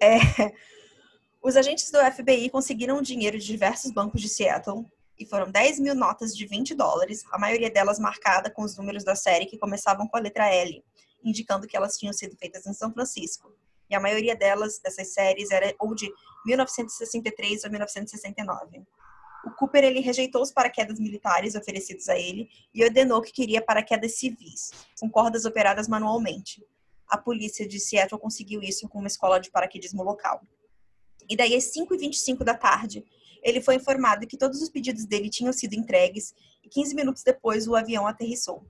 É, os agentes do FBI conseguiram dinheiro de diversos bancos de Seattle e foram 10 mil notas de 20 dólares, a maioria delas marcada com os números da série que começavam com a letra L, indicando que elas tinham sido feitas em São Francisco. e a maioria delas, dessas séries, era ou de 1963 ou 1969. O Cooper ele rejeitou os paraquedas militares oferecidos a ele e ordenou que queria paraquedas civis, com cordas operadas manualmente. A polícia de Seattle conseguiu isso com uma escola de paraquedismo local. E daí, às 5h25 da tarde, ele foi informado que todos os pedidos dele tinham sido entregues e 15 minutos depois o avião aterrissou.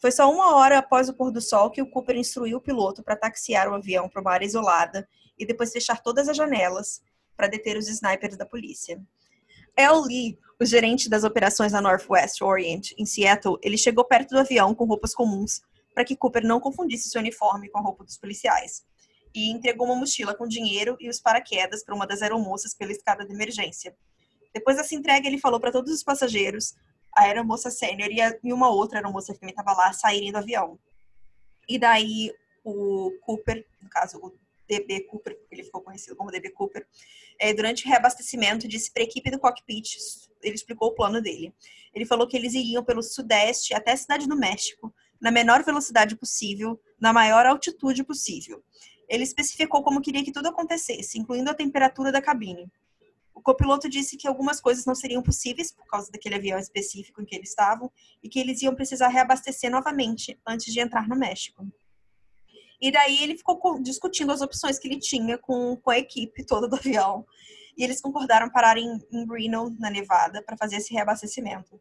Foi só uma hora após o pôr do sol que o Cooper instruiu o piloto para taxiar o avião para uma área isolada e depois fechar todas as janelas para deter os snipers da polícia. El Lee, o gerente das operações na Northwest Orient, em Seattle, ele chegou perto do avião com roupas comuns para que Cooper não confundisse seu uniforme com a roupa dos policiais e entregou uma mochila com dinheiro e os paraquedas para uma das aeromoças pela escada de emergência. Depois dessa entrega, ele falou para todos os passageiros, a aeromoça sênior e uma outra aeromoça que também estava lá, saírem do avião. E daí o Cooper, no caso o DB Cooper, ele ficou conhecido como DB Cooper, é, durante o reabastecimento, disse para a equipe do cockpit, ele explicou o plano dele. Ele falou que eles iriam pelo sudeste até a cidade do México, na menor velocidade possível, na maior altitude possível. Ele especificou como queria que tudo acontecesse, incluindo a temperatura da cabine. O copiloto disse que algumas coisas não seriam possíveis por causa daquele avião específico em que eles estavam e que eles iam precisar reabastecer novamente antes de entrar no México. E daí ele ficou discutindo as opções que ele tinha com, com a equipe toda do avião. E eles concordaram parar em, em Reno, na Nevada, para fazer esse reabastecimento.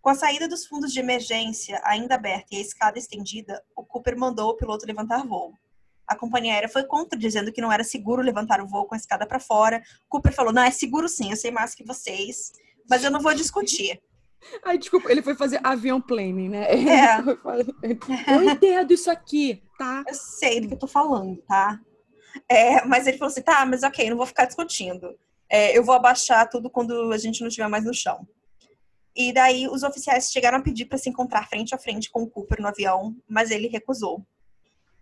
Com a saída dos fundos de emergência ainda aberta e a escada estendida, o Cooper mandou o piloto levantar voo. A companhia aérea foi contra, dizendo que não era seguro levantar o voo com a escada para fora. Cooper falou: não, é seguro sim, eu sei mais que vocês, mas eu não vou discutir. Ai, desculpa, ele foi fazer avião planning, né? É. Eu entendo isso aqui, tá? Eu sei do que eu tô falando, tá? É, mas ele falou assim: tá, mas ok, não vou ficar discutindo. É, eu vou abaixar tudo quando a gente não estiver mais no chão. E daí os oficiais chegaram a pedir para se encontrar frente a frente com o Cooper no avião, mas ele recusou.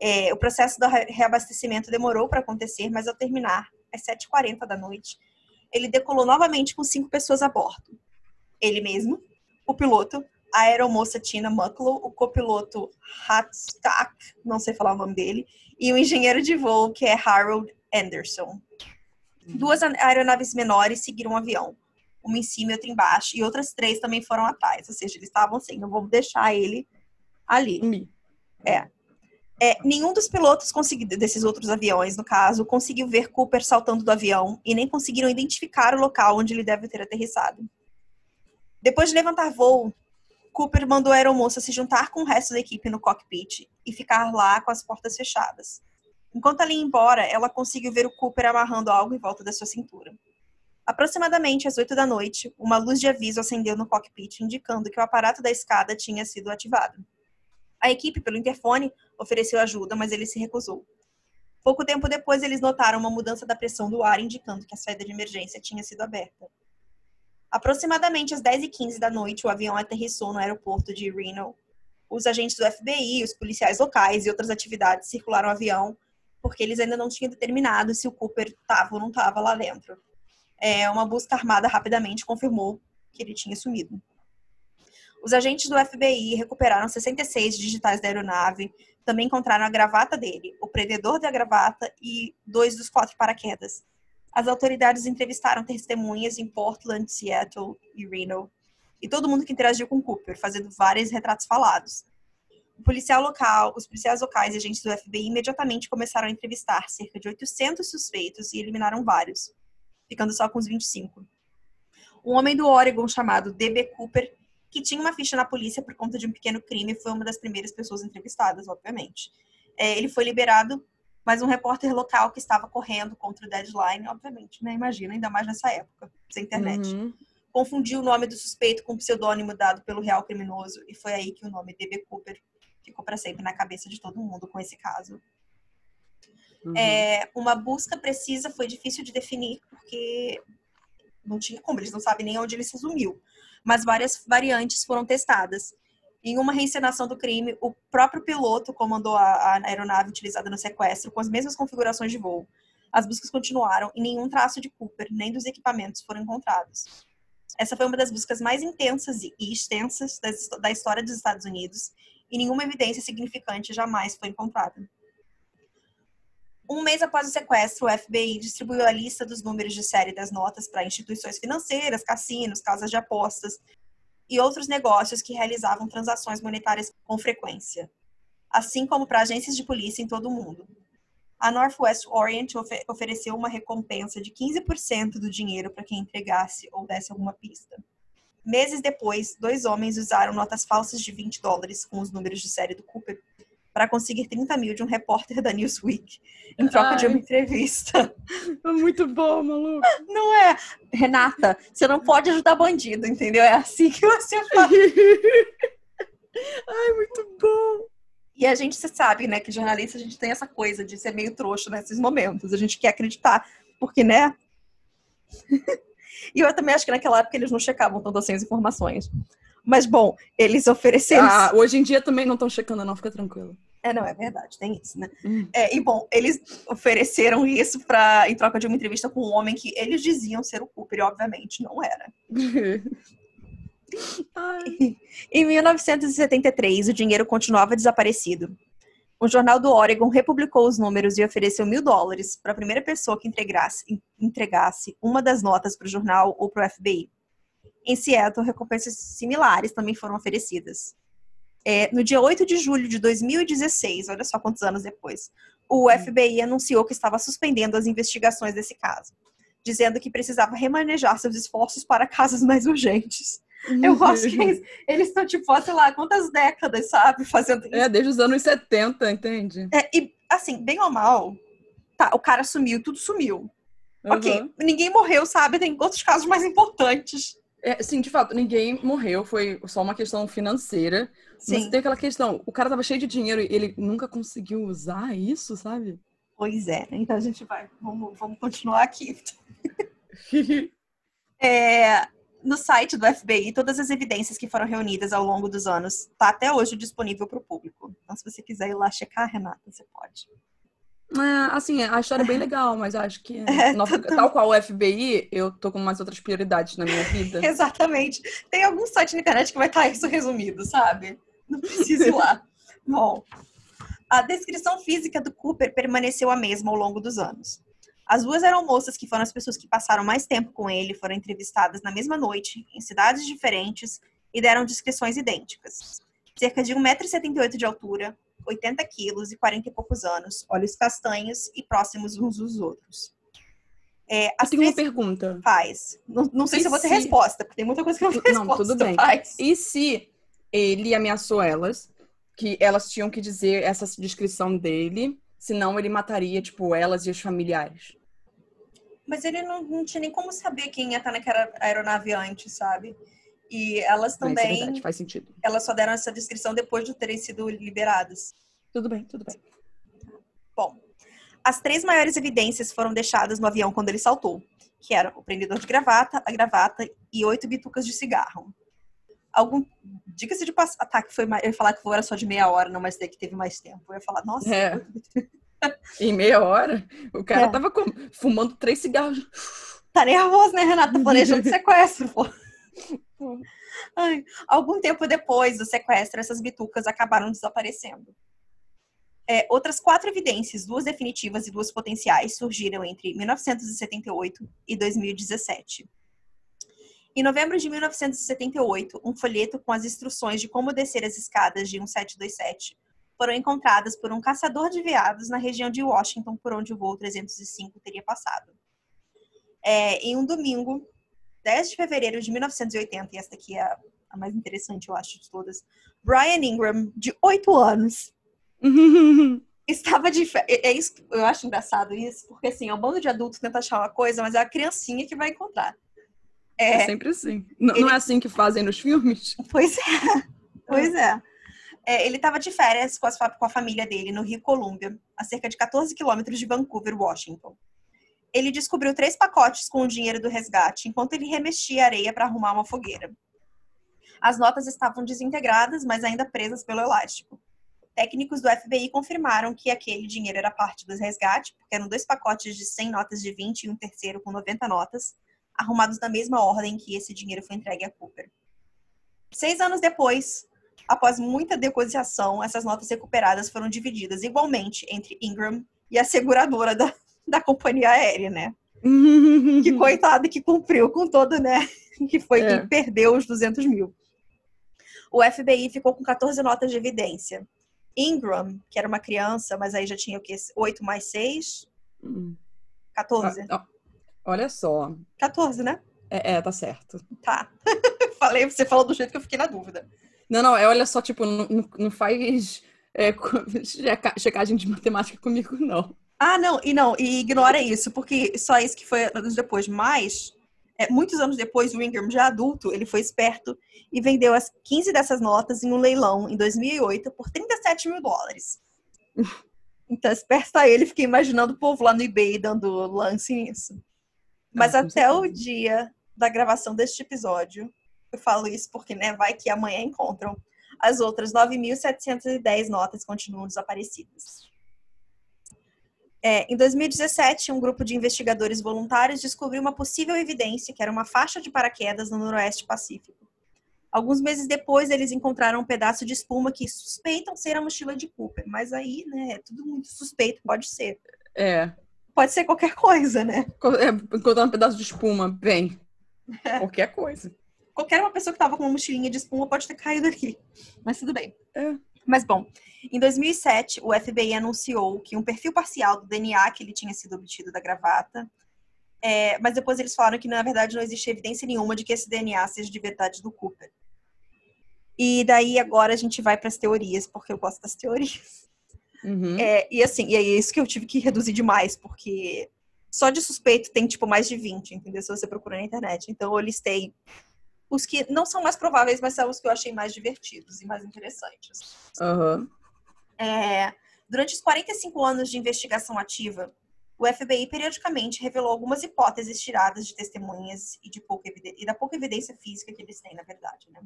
É, o processo do reabastecimento demorou para acontecer, mas ao terminar, às 7h40 da noite, ele decolou novamente com cinco pessoas a bordo. Ele mesmo, o piloto, a aeromoça Tina Mucklow, o copiloto Hatztak, não sei falar o nome dele, e o engenheiro de voo, que é Harold Anderson. Duas aeronaves menores seguiram o avião, uma em cima e outra embaixo, e outras três também foram atrás, ou seja, eles estavam assim, não vamos deixar ele ali. É. É, nenhum dos pilotos desses outros aviões, no caso, conseguiu ver Cooper saltando do avião e nem conseguiram identificar o local onde ele deve ter aterrissado. Depois de levantar voo, Cooper mandou a aeromoça se juntar com o resto da equipe no cockpit e ficar lá com as portas fechadas. Enquanto ela ia embora, ela conseguiu ver o Cooper amarrando algo em volta da sua cintura. Aproximadamente às 8 da noite, uma luz de aviso acendeu no cockpit, indicando que o aparato da escada tinha sido ativado. A equipe, pelo interfone, ofereceu ajuda, mas ele se recusou. Pouco tempo depois, eles notaram uma mudança da pressão do ar, indicando que a saída de emergência tinha sido aberta. Aproximadamente às 10h15 da noite, o avião aterrissou no aeroporto de Reno. Os agentes do FBI, os policiais locais e outras atividades circularam o avião, porque eles ainda não tinham determinado se o Cooper estava ou não estava lá dentro. É, uma busca armada rapidamente confirmou que ele tinha sumido. Os agentes do FBI recuperaram 66 digitais da aeronave, também encontraram a gravata dele, o prendedor da gravata e dois dos quatro paraquedas. As autoridades entrevistaram testemunhas em Portland, Seattle e Reno, e todo mundo que interagiu com Cooper, fazendo vários retratos falados. O policial local, os policiais locais e agentes do FBI imediatamente começaram a entrevistar cerca de 800 suspeitos e eliminaram vários, ficando só com os 25. Um homem do Oregon chamado D.B. Cooper que tinha uma ficha na polícia por conta de um pequeno crime, foi uma das primeiras pessoas entrevistadas, obviamente. É, ele foi liberado, mas um repórter local que estava correndo contra o deadline, obviamente, né? Imagina, ainda mais nessa época, sem internet. Uhum. Confundiu o nome do suspeito com o pseudônimo dado pelo real criminoso, e foi aí que o nome D.B. Cooper ficou para sempre na cabeça de todo mundo com esse caso. Uhum. É, uma busca precisa foi difícil de definir, porque não tinha como, eles não sabem nem onde ele se sumiu mas várias variantes foram testadas. Em uma reencenação do crime, o próprio piloto comandou a, aeronave utilizada no sequestro com as mesmas configurações de voo. As buscas continuaram e nenhum traço de Cooper nem dos equipamentos foram encontrados. Essa foi uma das buscas mais intensas e extensas da história dos Estados Unidos e nenhuma evidência significante jamais foi encontrada. Um mês após o sequestro, o FBI distribuiu a lista dos números de série das notas para instituições financeiras, cassinos, casas de apostas e outros negócios que realizavam transações monetárias com frequência, assim como para agências de polícia em todo o mundo. A Northwest Orient ofe ofereceu uma recompensa de 15% do dinheiro para quem entregasse ou desse alguma pista. Meses depois, dois homens usaram notas falsas de 20 dólares com os números de série do Cooper para conseguir 30 mil de um repórter da Newsweek em troca Ai. de uma entrevista. Muito bom, maluco. Não é? Renata, você não pode ajudar bandido, entendeu? É assim que você faz. Ai, muito bom. E a gente, você sabe, né, que jornalista a gente tem essa coisa de ser meio trouxa nesses momentos. A gente quer acreditar, porque, né? e eu também acho que naquela época eles não checavam tanto assim as informações. Mas, bom, eles ofereceram. Ah, hoje em dia também não estão checando, não, fica tranquilo. É, não, é verdade, tem isso, né? Hum. É, e, bom, eles ofereceram isso pra, em troca de uma entrevista com um homem que eles diziam ser o Cooper, e obviamente não era. em 1973, o dinheiro continuava desaparecido. O jornal do Oregon republicou os números e ofereceu mil dólares para a primeira pessoa que entregasse, entregasse uma das notas para o jornal ou para o FBI. Em Seattle, recompensas similares também foram oferecidas. É, no dia 8 de julho de 2016, olha só quantos anos depois, o hum. FBI anunciou que estava suspendendo as investigações desse caso, dizendo que precisava remanejar seus esforços para casos mais urgentes. Eu acho que eles, eles estão, tipo, sei lá, quantas décadas, sabe, fazendo isso. É, desde os anos 70, entende? É, e, assim, bem ou mal, tá, o cara sumiu, tudo sumiu. Uhum. Ok, ninguém morreu, sabe? Tem outros casos mais importantes. É, sim, de fato, ninguém morreu, foi só uma questão financeira. Sim. Mas tem aquela questão, o cara tava cheio de dinheiro e ele nunca conseguiu usar isso, sabe? Pois é, então a gente vai, vamos, vamos continuar aqui. é, no site do FBI, todas as evidências que foram reunidas ao longo dos anos tá até hoje disponível para o público. Então, se você quiser ir lá checar, Renata, você. É, assim, a história é bem legal, mas acho que, é, tal qual o FBI, eu tô com umas outras prioridades na minha vida. Exatamente. Tem algum site na internet que vai estar isso resumido, sabe? Não precisa ir lá. Bom, a descrição física do Cooper permaneceu a mesma ao longo dos anos. As duas eram moças que foram as pessoas que passaram mais tempo com ele, foram entrevistadas na mesma noite, em cidades diferentes, e deram descrições idênticas. Cerca de 1,78m de altura, 80 quilos e 40 e poucos anos, olhos castanhos e próximos uns dos outros. É, eu tenho uma pergunta. Faz. Não, não sei e se eu vou ter se... resposta, porque tem muita coisa que eu não tenho resposta. Não, tudo bem. Faz. E se ele ameaçou elas, que elas tinham que dizer essa descrição dele, senão ele mataria, tipo, elas e os familiares? Mas ele não, não tinha nem como saber quem ia estar naquela aeronave antes, sabe? E elas também. é verdade, faz sentido. Elas só deram essa descrição depois de terem sido liberadas. Tudo bem, tudo bem. Bom, as três maiores evidências foram deixadas no avião quando ele saltou, que eram o prendedor de gravata, a gravata e oito bitucas de cigarro. Algum. Diga-se de passar. Ah, tá, que foi mais... Eu ia falar que foi era só de meia hora, não, mas que teve mais tempo. Eu ia falar, nossa. É. em meia hora? O cara é. tava com... fumando três cigarros. Tá nervoso, né, Renata? Planejando sequestro, pô. Ai, algum tempo depois do sequestro, essas bitucas acabaram desaparecendo. É, outras quatro evidências, duas definitivas e duas potenciais, surgiram entre 1978 e 2017. Em novembro de 1978, um folheto com as instruções de como descer as escadas de 1727 foram encontradas por um caçador de veados na região de Washington, por onde o voo 305 teria passado. É, em um domingo, 10 de fevereiro de 1980, e esta aqui é a mais interessante, eu acho, de todas, Brian Ingram, de 8 anos, estava de é, é isso eu acho engraçado isso porque assim é um bando de adultos tenta achar uma coisa mas é a criancinha que vai encontrar. É, é sempre assim. Não, ele... não, é assim que fazem nos filmes? Pois é pois é, é ele estava de férias com, as, com a família dele no Rio Colômbia a cerca de 14 quilômetros de Vancouver Washington ele descobriu três pacotes com o dinheiro do resgate enquanto ele remexia areia para arrumar uma fogueira. As notas estavam desintegradas, mas ainda presas pelo elástico. Técnicos do FBI confirmaram que aquele dinheiro era parte do resgate, porque eram dois pacotes de 100 notas de 20 e um terceiro com 90 notas, arrumados na mesma ordem que esse dinheiro foi entregue a Cooper. Seis anos depois, após muita negociação, essas notas recuperadas foram divididas igualmente entre Ingram e a seguradora da, da companhia aérea, né? que coitado que cumpriu com todo, né? Que foi É. quem perdeu os 200 mil. O FBI ficou com 14 notas de evidência. Ingram, que era uma criança, mas aí já tinha o quê? 8 mais 6? Hum. 14. Ah, ah, Olha só. 14, né? É, é, tá certo. Tá. Falei, você falou do jeito que eu fiquei na dúvida. Não, não, é, olha só, tipo, não, não- faz é, checagem de matemática comigo, não. Ah, não, e não, e ignora isso, porque só isso que foi anos depois. Mas, é, muitos anos depois, o Ingram, já adulto, ele foi esperto e vendeu as 15 dessas notas em um leilão em 2008 por 37 mil dólares. Então, esperto tá ele, fiquei imaginando o povo lá no eBay dando lance nisso. Mas Ah, com até o dia da gravação deste episódio, eu falo isso porque, né, vai que amanhã encontram. As outras 9.710 notas continuam desaparecidas. É, em 2017, um grupo de investigadores voluntários descobriu uma possível evidência que era uma faixa de paraquedas no Noroeste Pacífico. Alguns meses depois, eles encontraram um pedaço de espuma que suspeitam ser a mochila de Cooper. Mas aí, né, é tudo muito suspeito, pode ser. É, Pode ser qualquer coisa, né? é, encontrar um pedaço de espuma, bem, É. qualquer coisa. Qualquer uma pessoa que estava com uma mochilinha de espuma pode ter caído ali. Mas tudo bem. É. Mas bom, em 2007, o FBI anunciou que um perfil parcial do DNA que ele tinha sido obtido da gravata, é, mas depois eles falaram que na verdade não existe evidência nenhuma de que esse DNA seja de verdade do Cooper. E daí agora a gente vai para as teorias, porque eu gosto das teorias. Uhum. É, e assim, e é isso que eu tive que reduzir demais, porque só de suspeito tem tipo mais de 20, entendeu? Se você procura na internet. Então eu listei os que não são mais prováveis, mas são os que eu achei mais divertidos e mais interessantes. Aham. É, durante os 45 anos de investigação ativa, o FBI periodicamente revelou algumas hipóteses tiradas de testemunhas e, de pouca e da pouca evidência física que eles têm, na verdade. Né?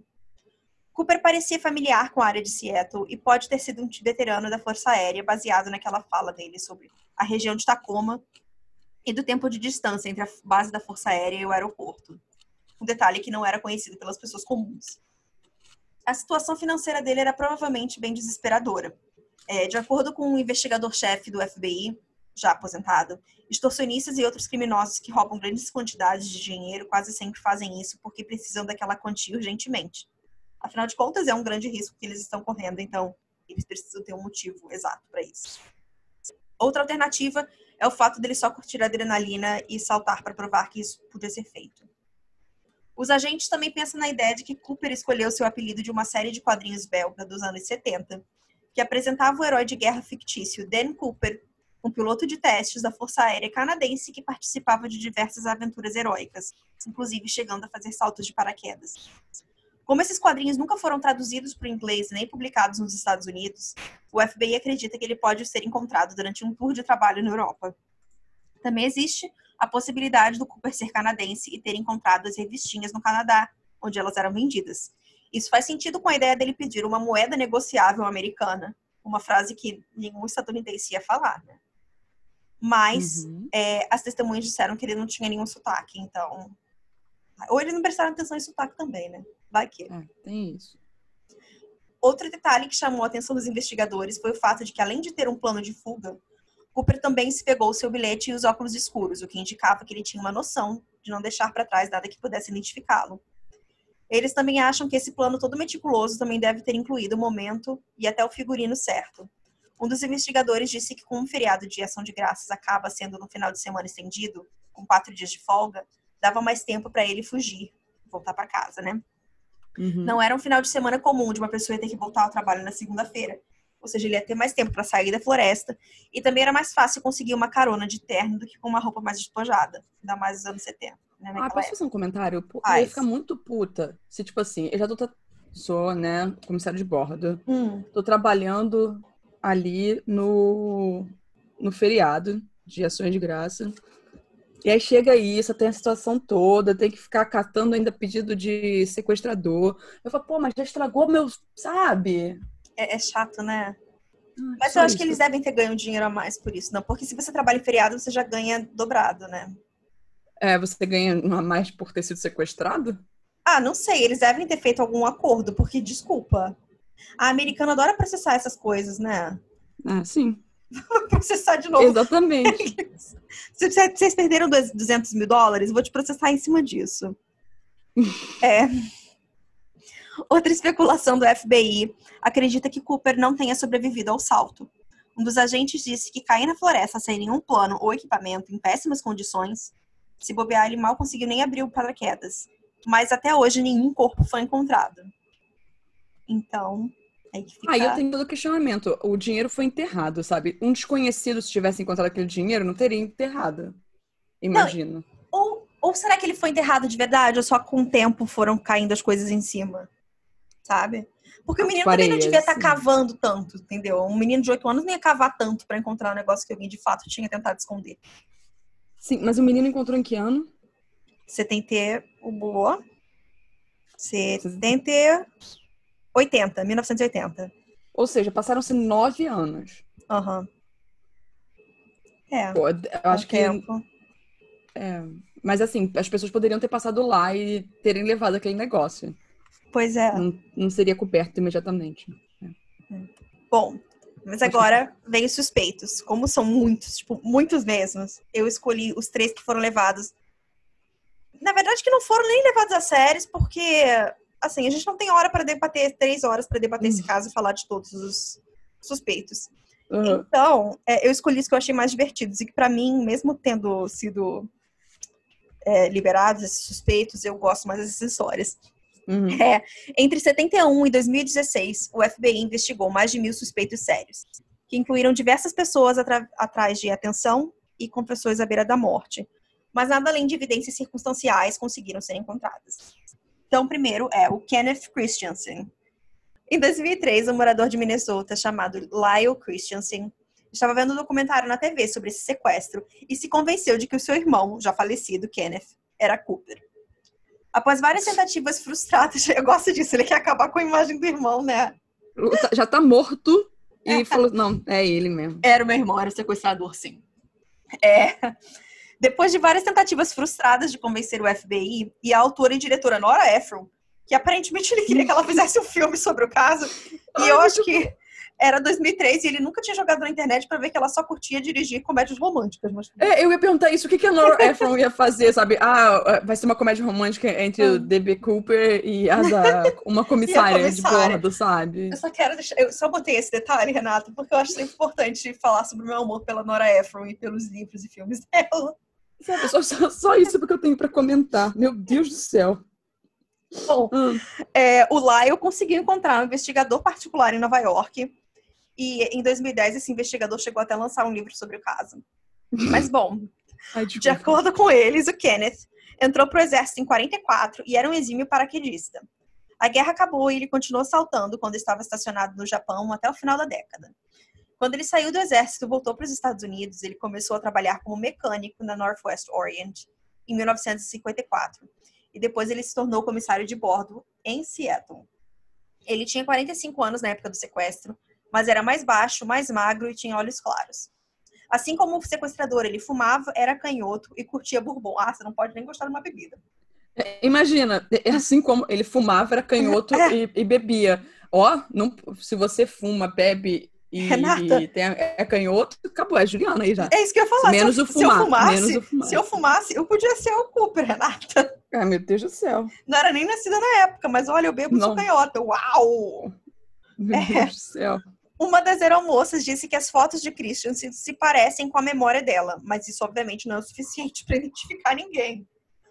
Cooper parecia familiar com a área de Seattle e pode ter sido um veterano da Força Aérea, baseado naquela fala dele sobre a região de Tacoma e do tempo de distância entre a base da Força Aérea e o aeroporto. Um detalhe que não era conhecido pelas pessoas comuns. A situação financeira dele era provavelmente bem desesperadora. É, de acordo com um investigador-chefe do FBI, já aposentado, extorsionistas e outros criminosos que roubam grandes quantidades de dinheiro quase sempre fazem isso porque precisam daquela quantia urgentemente. Afinal de contas, é um grande risco que eles estão correndo, então eles precisam ter um motivo exato para isso. Outra alternativa é o fato dele só curtir adrenalina e saltar para provar que isso podia ser feito. Os agentes também pensam na ideia de que Cooper escolheu seu apelido de uma série de quadrinhos belga dos anos 70, que apresentava o herói de guerra fictício Dan Cooper, um piloto de testes da Força Aérea Canadense que participava de diversas aventuras heróicas, inclusive chegando a fazer saltos de paraquedas. Como esses quadrinhos nunca foram traduzidos para o inglês nem publicados nos Estados Unidos, o FBI acredita que ele pode ser encontrado durante um tour de trabalho na Europa. Também existe a possibilidade do Cooper ser canadense e ter encontrado as revistinhas no Canadá, onde elas eram vendidas. Isso faz sentido com a ideia dele pedir uma moeda negociável americana, uma frase que nenhum estadunidense ia falar, né? Mas Uhum. é, as testemunhas disseram que ele não tinha nenhum sotaque, então. Ou eles não prestaram atenção em sotaque também, né? Vai que. É, tem isso. Outro detalhe que chamou a atenção dos investigadores foi o fato de que, além de ter um plano de fuga, Cooper também se pegou o seu bilhete e os óculos escuros, o que indicava que ele tinha uma noção de não deixar para trás nada que pudesse identificá-lo. Eles também acham que esse plano todo meticuloso também deve ter incluído o momento e até o figurino certo. Um dos investigadores disse que, como um feriado de ação de graças acaba sendo no final de semana estendido, com quatro dias de folga, dava mais tempo para ele fugir, voltar para casa, né? Uhum. Não era um final de semana comum de uma pessoa ter que voltar ao trabalho na segunda-feira. Ou seja, ele ia ter mais tempo para sair da floresta. E também era mais fácil conseguir uma carona de terno do que com uma roupa mais despojada. Ainda mais nos anos 70. Né, Ah, posso época. fazer um comentário? Pô, Eu ia ficar muito puta se, tipo assim, eu já tô, sou, né, comissário de bordo. Hum, Tô trabalhando ali no, no feriado de ações de graça. E aí chega isso, tem a situação toda, tem que ficar catando ainda pedido de sequestrador. Eu falo, pô, mas já estragou meu, sabe? É, é chato, né? Ah, Mas eu acho que eles devem ter ganho dinheiro a mais por isso. Não, porque se você trabalha em feriado, você já ganha dobrado, né? É, você ganha a mais por ter sido sequestrado? Ah, não sei. Eles devem ter feito algum acordo, porque, desculpa. A americana adora processar essas coisas, né? Ah, sim. Processar de novo. Exatamente. Se vocês perderam 200 mil dólares, vou te processar em cima disso. é. Outra especulação do FBI acredita que Cooper não tenha sobrevivido ao salto. Um dos agentes disse que cair na floresta sem nenhum plano ou equipamento, em péssimas condições, se bobear, ele mal conseguiu nem abrir o paraquedas. Mas até hoje nenhum corpo foi encontrado. Então, aí que fica... Aí eu tenho todo o questionamento. O dinheiro foi enterrado, sabe? Um desconhecido, se tivesse encontrado aquele dinheiro, não teria enterrado. Imagino. Não, ou, ou será que ele foi enterrado de verdade, ou só com o tempo foram caindo as coisas em cima? Sabe? Porque o menino também não devia estar tá cavando tanto, entendeu? Um menino de 8 anos nem ia cavar tanto para encontrar um negócio que alguém de fato tinha tentado esconder. Sim, mas o menino encontrou em que ano? 70, o boa. 70, 80, 1980. Ou seja, passaram-se nove anos. Aham. Uhum. É. Pô, eu acho um que. Tempo. É, mas assim, as pessoas poderiam ter passado lá e terem levado aquele negócio. Pois é. Não, não seria coberto imediatamente. É. Bom, mas agora vem os suspeitos. Como são muitos, tipo, muitos mesmos, eu escolhi os três que foram levados. Na verdade, que não foram nem levados a sérios, porque, assim, a gente não tem hora para debater, três horas para debater esse hum. caso e falar de todos os suspeitos. Uhum. Então, é, eu escolhi os que eu achei mais divertidos e que, para mim, mesmo tendo sido é, liberados esses suspeitos, eu gosto mais dessas histórias. Uhum. É, entre 71 e 2016, o FBI investigou mais de mil suspeitos sérios, que incluíram diversas pessoas atrás de atenção e confessões à beira da morte. Mas nada além de evidências circunstanciais conseguiram ser encontradas. Então, primeiro é o Kenneth Christensen. Em 2003, um morador de Minnesota chamado Lyle Christensen estava vendo um documentário na TV sobre esse sequestro e se convenceu de que o seu irmão, já falecido, Kenneth, era Cooper. Após várias tentativas frustradas, eu gosto disso, ele quer acabar com a imagem do irmão, né? Já tá morto e é. falou, não, é ele mesmo. Era o meu irmão, era o sequestrador, sim. É. Depois de várias tentativas frustradas de convencer o FBI e a autora e diretora Nora Ephron, que aparentemente ele queria que ela fizesse um filme sobre o caso, e eu acho que era 2003 e ele nunca tinha jogado na internet para ver que ela só curtia dirigir comédias românticas. Mas... É, eu ia perguntar isso, o que, que a Laura Ephron ia fazer, sabe? Ah, vai ser uma comédia romântica entre o D.B. Cooper e a da uma comissária, comissária, de bordo, sabe? Eu só quero deixar, eu só botei esse detalhe, Renata, porque eu acho sempre importante falar sobre o meu amor pela Nora Ephron e pelos livros e filmes dela. Só, só, só isso porque eu tenho para comentar. Meu Deus do céu. Bom, hum. é, o Lyle conseguiu encontrar um investigador particular em Nova York e em 2010, esse investigador chegou até a lançar um livro sobre o caso. Mas, bom, Ai, de acordo com eles, o Kenneth entrou para o exército em 44 e era um exímio paraquedista. A guerra acabou e ele continuou saltando quando estava estacionado no Japão até o final da década. Quando ele saiu do exército e voltou para os Estados Unidos, ele começou a trabalhar como mecânico na Northwest Orient em 1954. E depois ele se tornou comissário de bordo em Seattle. Ele tinha 45 anos na época do sequestro mas era mais baixo, mais magro e tinha olhos claros. Assim como o sequestrador, ele fumava, era canhoto e curtia bourbon. Ah, você não pode nem gostar de uma bebida. É, imagina, é assim como ele fumava, era canhoto é. e, e, bebia. Ó, não, se você fuma, bebe e, e tem, é canhoto, acabou, é Juliana aí já. É isso que eu ia falar. Menos, se, o fumar, se fumasse, menos o fumar. Se eu fumasse, eu podia ser o Cooper, Renata. Ai, meu Deus do céu. Não era nem nascida na época, mas olha, eu bebo não. sou canhota. Uau! Meu é. Deus do céu. Uma das aeromoças disse que as fotos de Christian se, se parecem com a memória dela, mas isso obviamente não é o suficiente para identificar ninguém.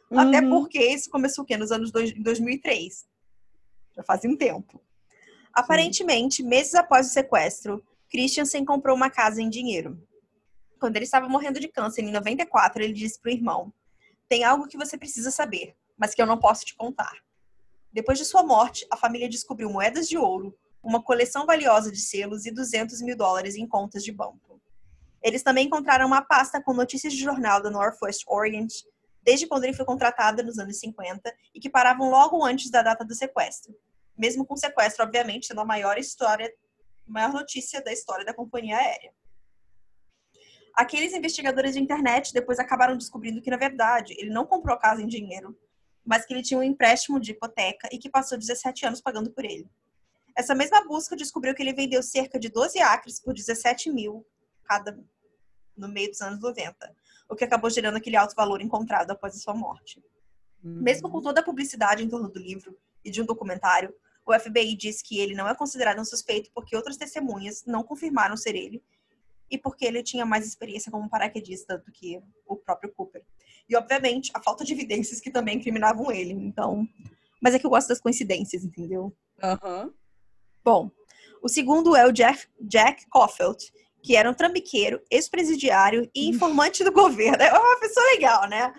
Uhum. Até porque isso começou o quê? Nos anos dois, 2003. Já fazia um tempo. Aparentemente, Sim. meses após o sequestro, Christiansen comprou uma casa em dinheiro. Quando ele estava morrendo de câncer em 94, ele disse para o irmão: Tem algo que você precisa saber, mas que eu não posso te contar. Depois de sua morte, a família descobriu moedas de ouro, uma coleção valiosa de selos e 200 mil dólares em contas de banco. Eles também encontraram uma pasta com notícias de jornal da Northwest Orient, desde quando ele foi contratado nos anos 50, e que paravam logo antes da data do sequestro. Mesmo com o sequestro, obviamente, sendo a maior história, maior notícia da história da companhia aérea. Aqueles investigadores de internet depois acabaram descobrindo que, na verdade, ele não comprou a casa em dinheiro, mas que ele tinha um empréstimo de hipoteca e que passou 17 anos pagando por ele. Essa mesma busca descobriu que ele vendeu cerca de 12 acres por 17 mil machucada no meio dos anos 90, o que acabou gerando aquele alto valor encontrado após a sua morte. Uhum. Mesmo com toda a publicidade em torno do livro e de um documentário, o FBI diz que ele não é considerado um suspeito porque outras testemunhas não confirmaram ser ele e porque ele tinha mais experiência como paraquedista do que o próprio Cooper. E, obviamente, a falta de evidências que também incriminavam ele. Então. Mas é que eu gosto das coincidências, entendeu? Aham. Bom, o segundo é o Jeff, Jack Caulfield, que era um trambiqueiro, ex-presidiário e informante do governo. É uma pessoa legal, né?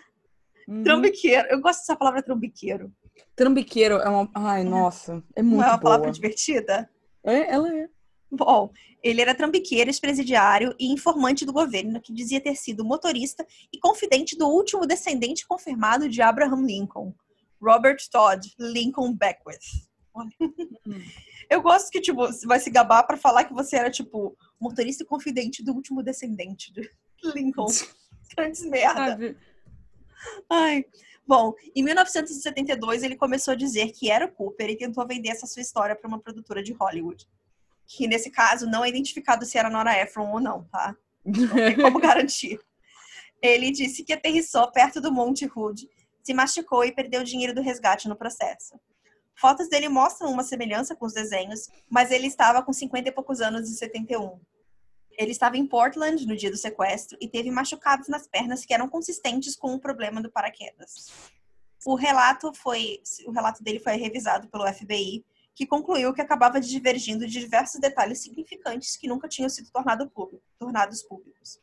Uhum. Trambiqueiro. Eu gosto dessa palavra trambiqueiro. Trambiqueiro é uma. Ai, nossa. É muito Não é uma boa. palavra divertida? É, ela é. Bom, ele era trambiqueiro, ex-presidiário e informante do governo, que dizia ter sido motorista e confidente do último descendente confirmado de Abraham Lincoln, Robert Todd Lincoln Beckwith. Olha. Eu gosto que, tipo, você vai se gabar pra falar que você era, tipo, motorista e confidente do último descendente de Lincoln. Grandes merda. Ai. Bom, em 1972 ele começou a dizer que era Cooper e tentou vender essa sua história para uma produtora de Hollywood. Que nesse caso não é identificado se era Nora Ephron ou não, tá? Não tem como garantir. Ele disse que aterrissou perto do Monte Hood, se machucou e perdeu o dinheiro do resgate no processo. Fotos dele mostram uma semelhança com os desenhos, mas ele estava com 50 e poucos anos em 71. Ele estava em Portland no dia do sequestro e teve machucados nas pernas que eram consistentes com o problema do paraquedas. O relato foi, o relato dele foi revisado pelo FBI, que concluiu que acabava divergindo de diversos detalhes significantes que nunca tinham sido tornado público, tornados públicos.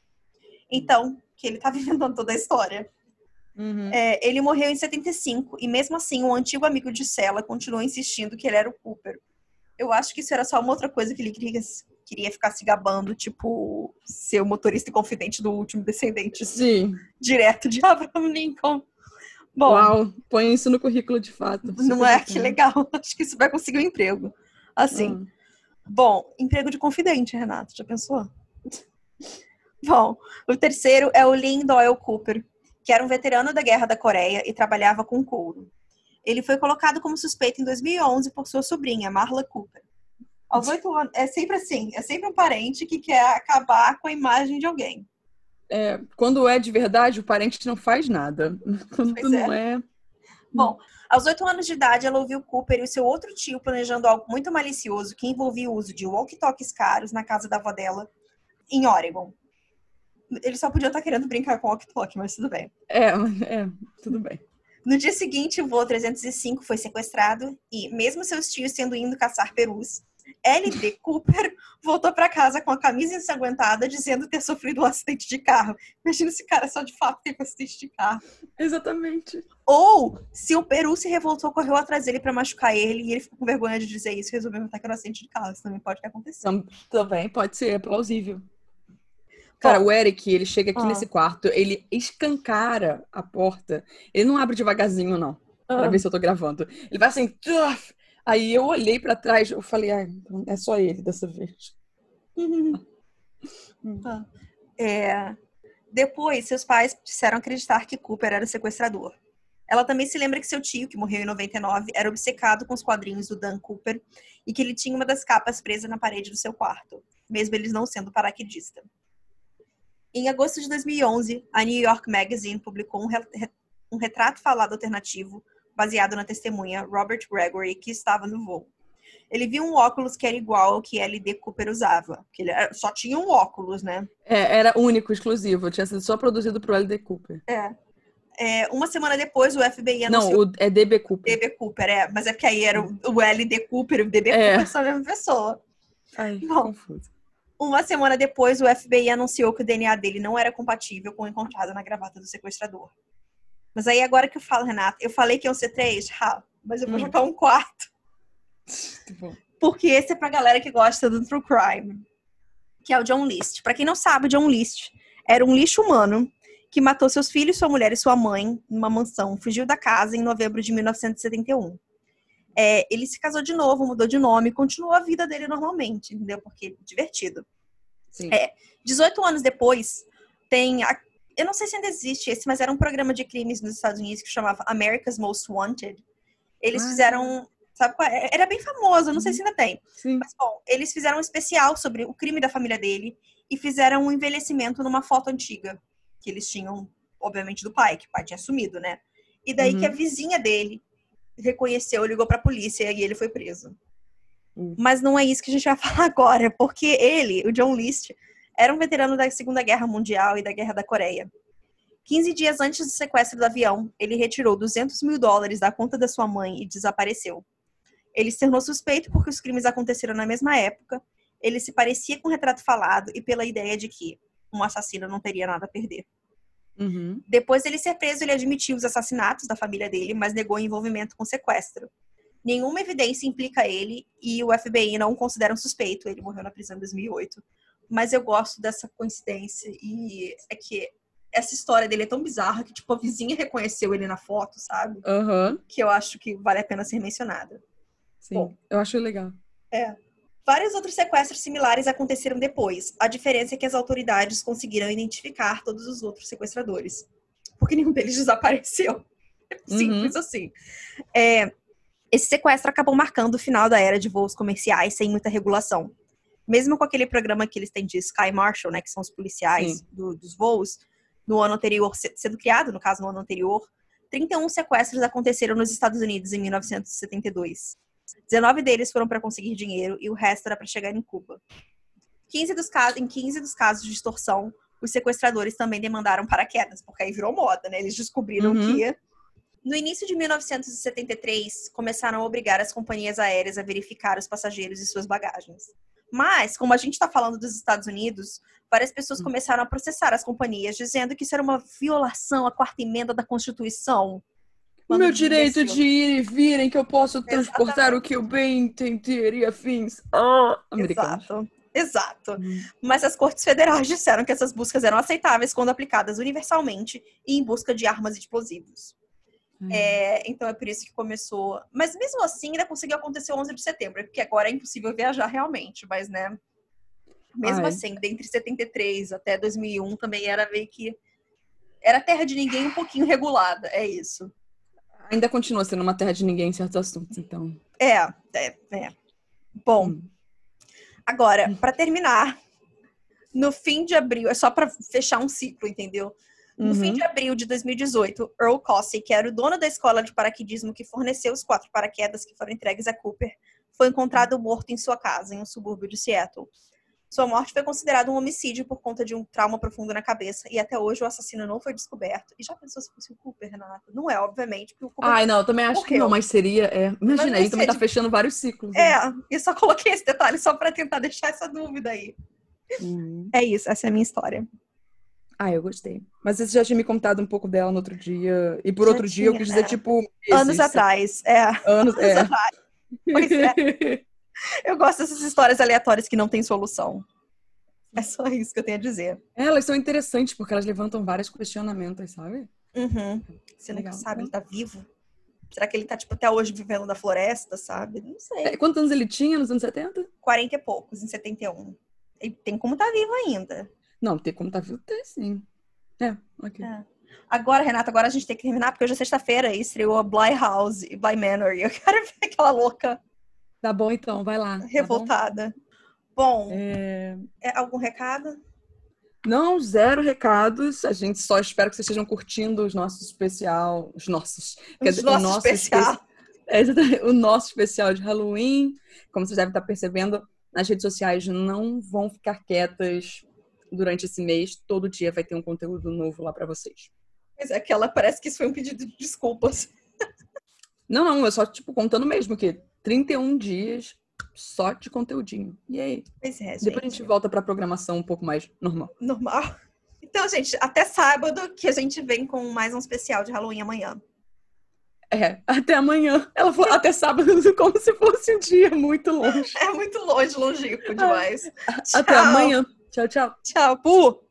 Então, que ele estava inventando toda a história. Uhum. É, ele morreu em 75 e mesmo assim um antigo amigo de cela continuou insistindo que ele era o Cooper. Eu acho que isso era só uma outra coisa que ele queria, queria ficar se gabando, tipo, ser o motorista e confidente do último descendente Sim. direto de Abraham Lincoln. Bom, Uau, põe isso no currículo de fato. não é? Que legal. Acho que isso vai conseguir um emprego. Assim. Hum. Bom, emprego de confidente, Renato, já pensou? Bom, o terceiro é o Lynn Doyle Cooper, que era um veterano da Guerra da Coreia e trabalhava com couro. Ele foi colocado como suspeito em 2011 por sua sobrinha, Marla Cooper. Aos oito anos, é sempre assim, é sempre um parente que quer acabar com a imagem de alguém. É, quando é de verdade, o parente não faz nada. Quando Pois não é. Bom, aos oito anos de idade, ela ouviu Cooper e o seu outro tio planejando algo muito malicioso que envolvia o uso de walkie-talkies caros na casa da avó dela, em Oregon. Ele só podia estar querendo brincar com walkie-talkie, mas tudo bem. É, é, tudo bem. No dia seguinte, o voo 305 foi sequestrado e, mesmo seus tios tendo ido caçar perus, L.D. Cooper voltou para casa com a camisa ensanguentada, dizendo ter sofrido um acidente de carro. Imagina esse cara só de fato teve um acidente de carro. Exatamente. Ou se o Peru se revoltou, correu atrás dele para machucar ele e ele ficou com vergonha de dizer isso e resolveu inventar que era um acidente de carro. Isso também pode ter acontecido. Tam- Também pode ser, é plausível. Cara, o Eric, ele chega aqui Ah. nesse quarto, ele escancara a porta. Ele não abre devagarzinho, não. Pra Ah. ver se eu tô gravando. Ele vai assim. tuf. Aí eu olhei pra trás, eu falei, então é só ele dessa vez. Ah. É, Depois, seus pais disseram acreditar que Cooper era sequestrador. Ela também se lembra que seu tio, que morreu em 99, era obcecado com os quadrinhos do Dan Cooper e que ele tinha uma das capas presa na parede do seu quarto, mesmo eles não sendo paraquedista. Em agosto de 2011, a New York Magazine publicou um, re- um retrato falado alternativo baseado na testemunha Robert Gregory, que estava no voo. Ele viu um óculos que era igual ao que L.D. Cooper usava, porque ele era- só tinha um óculos, né? É, era único, exclusivo. Tinha sido só produzido pro LD Cooper. É, uma semana depois, o FBI Não, anunciou o, é DB Cooper. DB Cooper, é, mas é porque aí era o, o LD Cooper e o DB É. Cooper são a mesma pessoa. Ai, Bom. confuso. Uma semana depois, o FBI anunciou que o DNA dele não era compatível com o encontrado na gravata do sequestrador. Mas aí, agora que eu falo, Renata, eu falei que ser três, ha, mas eu vou Hum. jogar um quarto. Bom. Porque esse é pra galera que gosta do True Crime, que é o John List. Pra quem não sabe, John List era um lixo humano que matou seus filhos, sua mulher e sua mãe numa mansão, fugiu da casa em novembro de 1971. É, ele se casou de novo, mudou de nome, continuou a vida dele normalmente, entendeu? Porque divertido. Sim. É. 18 anos depois, tem. a- eu não sei se ainda existe esse, mas era um programa de crimes nos Estados Unidos que chamava America's Most Wanted. Eles Ah. fizeram. Sabe qual é? Era bem famoso, não sei se ainda tem. Sim. Mas, bom, eles fizeram um especial sobre o crime da família dele e fizeram um envelhecimento numa foto antiga que eles tinham, obviamente, do pai, que o pai tinha sumido, né? E daí Uhum. que a vizinha dele reconheceu, ligou pra polícia e ele foi preso. Hum. Mas não é isso que a gente vai falar agora, porque ele, o John List, era um veterano da Segunda Guerra Mundial e da Guerra da Coreia. 15 dias antes do sequestro do avião, ele retirou 200 mil dólares da conta da sua mãe e desapareceu. Ele se tornou suspeito porque os crimes aconteceram na mesma época, ele se parecia com o retrato falado e pela ideia de que um assassino não teria nada a perder. Uhum. Depois dele ser preso, ele admitiu os assassinatos da família dele, mas negou envolvimento com o sequestro. Nenhuma evidência implica ele e o FBI não o considera um suspeito. Ele morreu na prisão em 2008. Mas eu gosto dessa coincidência e é que essa história dele é tão bizarra que tipo a vizinha reconheceu ele na foto, sabe? Aham. Que eu acho que vale a pena ser mencionada. Sim. Bom. Eu acho legal. Vários outros sequestros similares aconteceram depois. A diferença é que as autoridades conseguiram identificar todos os outros sequestradores. Porque nenhum deles desapareceu. É Simples assim. É, esse sequestro acabou marcando o final da era de voos comerciais sem muita regulação. Mesmo com aquele programa que eles têm de Sky Marshal, né, que são os policiais do- dos voos, no ano anterior, se- sendo criado, no caso, no ano anterior, 31 sequestros aconteceram nos Estados Unidos em 1972. 19 deles foram para conseguir dinheiro e o resto era para chegar em Cuba. 15 dos casos, em 15 dos casos de extorsão, os sequestradores também demandaram paraquedas, porque aí virou moda, né? Eles descobriram Uhum. que. No início de 1973, começaram a obrigar as companhias aéreas a verificar os passageiros e suas bagagens. Mas, como a gente está falando dos Estados Unidos, várias pessoas Hum. começaram a processar as companhias, dizendo que isso era uma violação à quarta emenda da Constituição. O meu direito de ir e vir, em que eu posso transportar o que eu bem entender e afins. Ah. Exato. Exato. Hum. Mas as cortes federais disseram que essas buscas eram aceitáveis quando aplicadas universalmente e em busca de armas e explosivos. Hum. É, então é por isso que começou. Mas mesmo assim, ainda conseguiu acontecer o 11 de setembro, porque agora é impossível viajar realmente, mas né. Mesmo Ai. assim, dentre 73 até 2001 também era meio que. Era terra de ninguém um pouquinho regulada, é isso. Ainda continua sendo uma terra de ninguém em certos assuntos, então. É, é, é. Bom, Hum. agora, para terminar, no fim de abril, é só para fechar um ciclo, entendeu? No fim Uhum. de abril de 2018, Earl Cossey, que era o dono da escola de paraquedismo que forneceu os quatro paraquedas que foram entregues a Cooper, foi encontrado morto em sua casa, em um subúrbio de Seattle. Sua morte foi considerada um homicídio por conta de um trauma profundo na cabeça, e até hoje o assassino não foi descoberto. E já pensou se fosse o Cooper, Renata? Não é, obviamente, porque o Cooper. Ai, não, eu também acho que Morreu. não, mas seria. É. Imagina, aí também tá de- fechando vários ciclos. né? É, eu só coloquei esse detalhe só pra tentar deixar essa dúvida aí. Uhum. É isso, essa é a minha história. Ah, eu gostei. Mas você já tinha me contado um pouco dela no outro dia. E por Já outro dia eu tinha, quis dizer, né? tipo. Anos atrás, é. Anos, é. atrás. Pois é. Eu gosto dessas histórias aleatórias que não têm solução. É só isso que eu tenho a dizer. Elas são interessantes porque elas levantam vários questionamentos, sabe? Uhum. Você Legal. sabe, ele tá vivo? Será que ele tá, tipo, até hoje vivendo na floresta, sabe? Não sei. É, Quantos anos ele tinha nos anos 70? 40 e poucos, em 71. Ele tem como tá vivo ainda. Não, tem como tá vivo, tem sim. É, ok. É. Agora, Renata, agora a gente tem que terminar, porque hoje é sexta-feira e estreou a Bly House e Bly Manor. E eu quero ver aquela louca Tá bom então, vai lá. tá bom? revoltada. Bom, É, é, algum recado? Não, zero recados. A gente só espera que vocês estejam curtindo os nossos especial. Os nossos. quer Os dizer, nossos o nosso especial. espe- É, o nosso especial de Halloween. Como vocês devem estar percebendo, nas redes sociais não vão ficar quietas durante esse mês. Todo dia vai ter um conteúdo novo lá pra vocês. Mas é que ela parece que isso foi um pedido de desculpas. Não, não, eu só, tipo, contando mesmo que 31 dias só de conteúdinho. E aí? Pois é, gente. Depois a gente volta pra programação um pouco mais normal. Normal. Então, gente, até sábado que a gente vem com mais um especial de Halloween amanhã. É, até amanhã. Ela falou até sábado, como se fosse um dia muito longe. É muito longe, longínquo demais. Até Tchau. amanhã. Tchau, tchau. Tchau, Pu!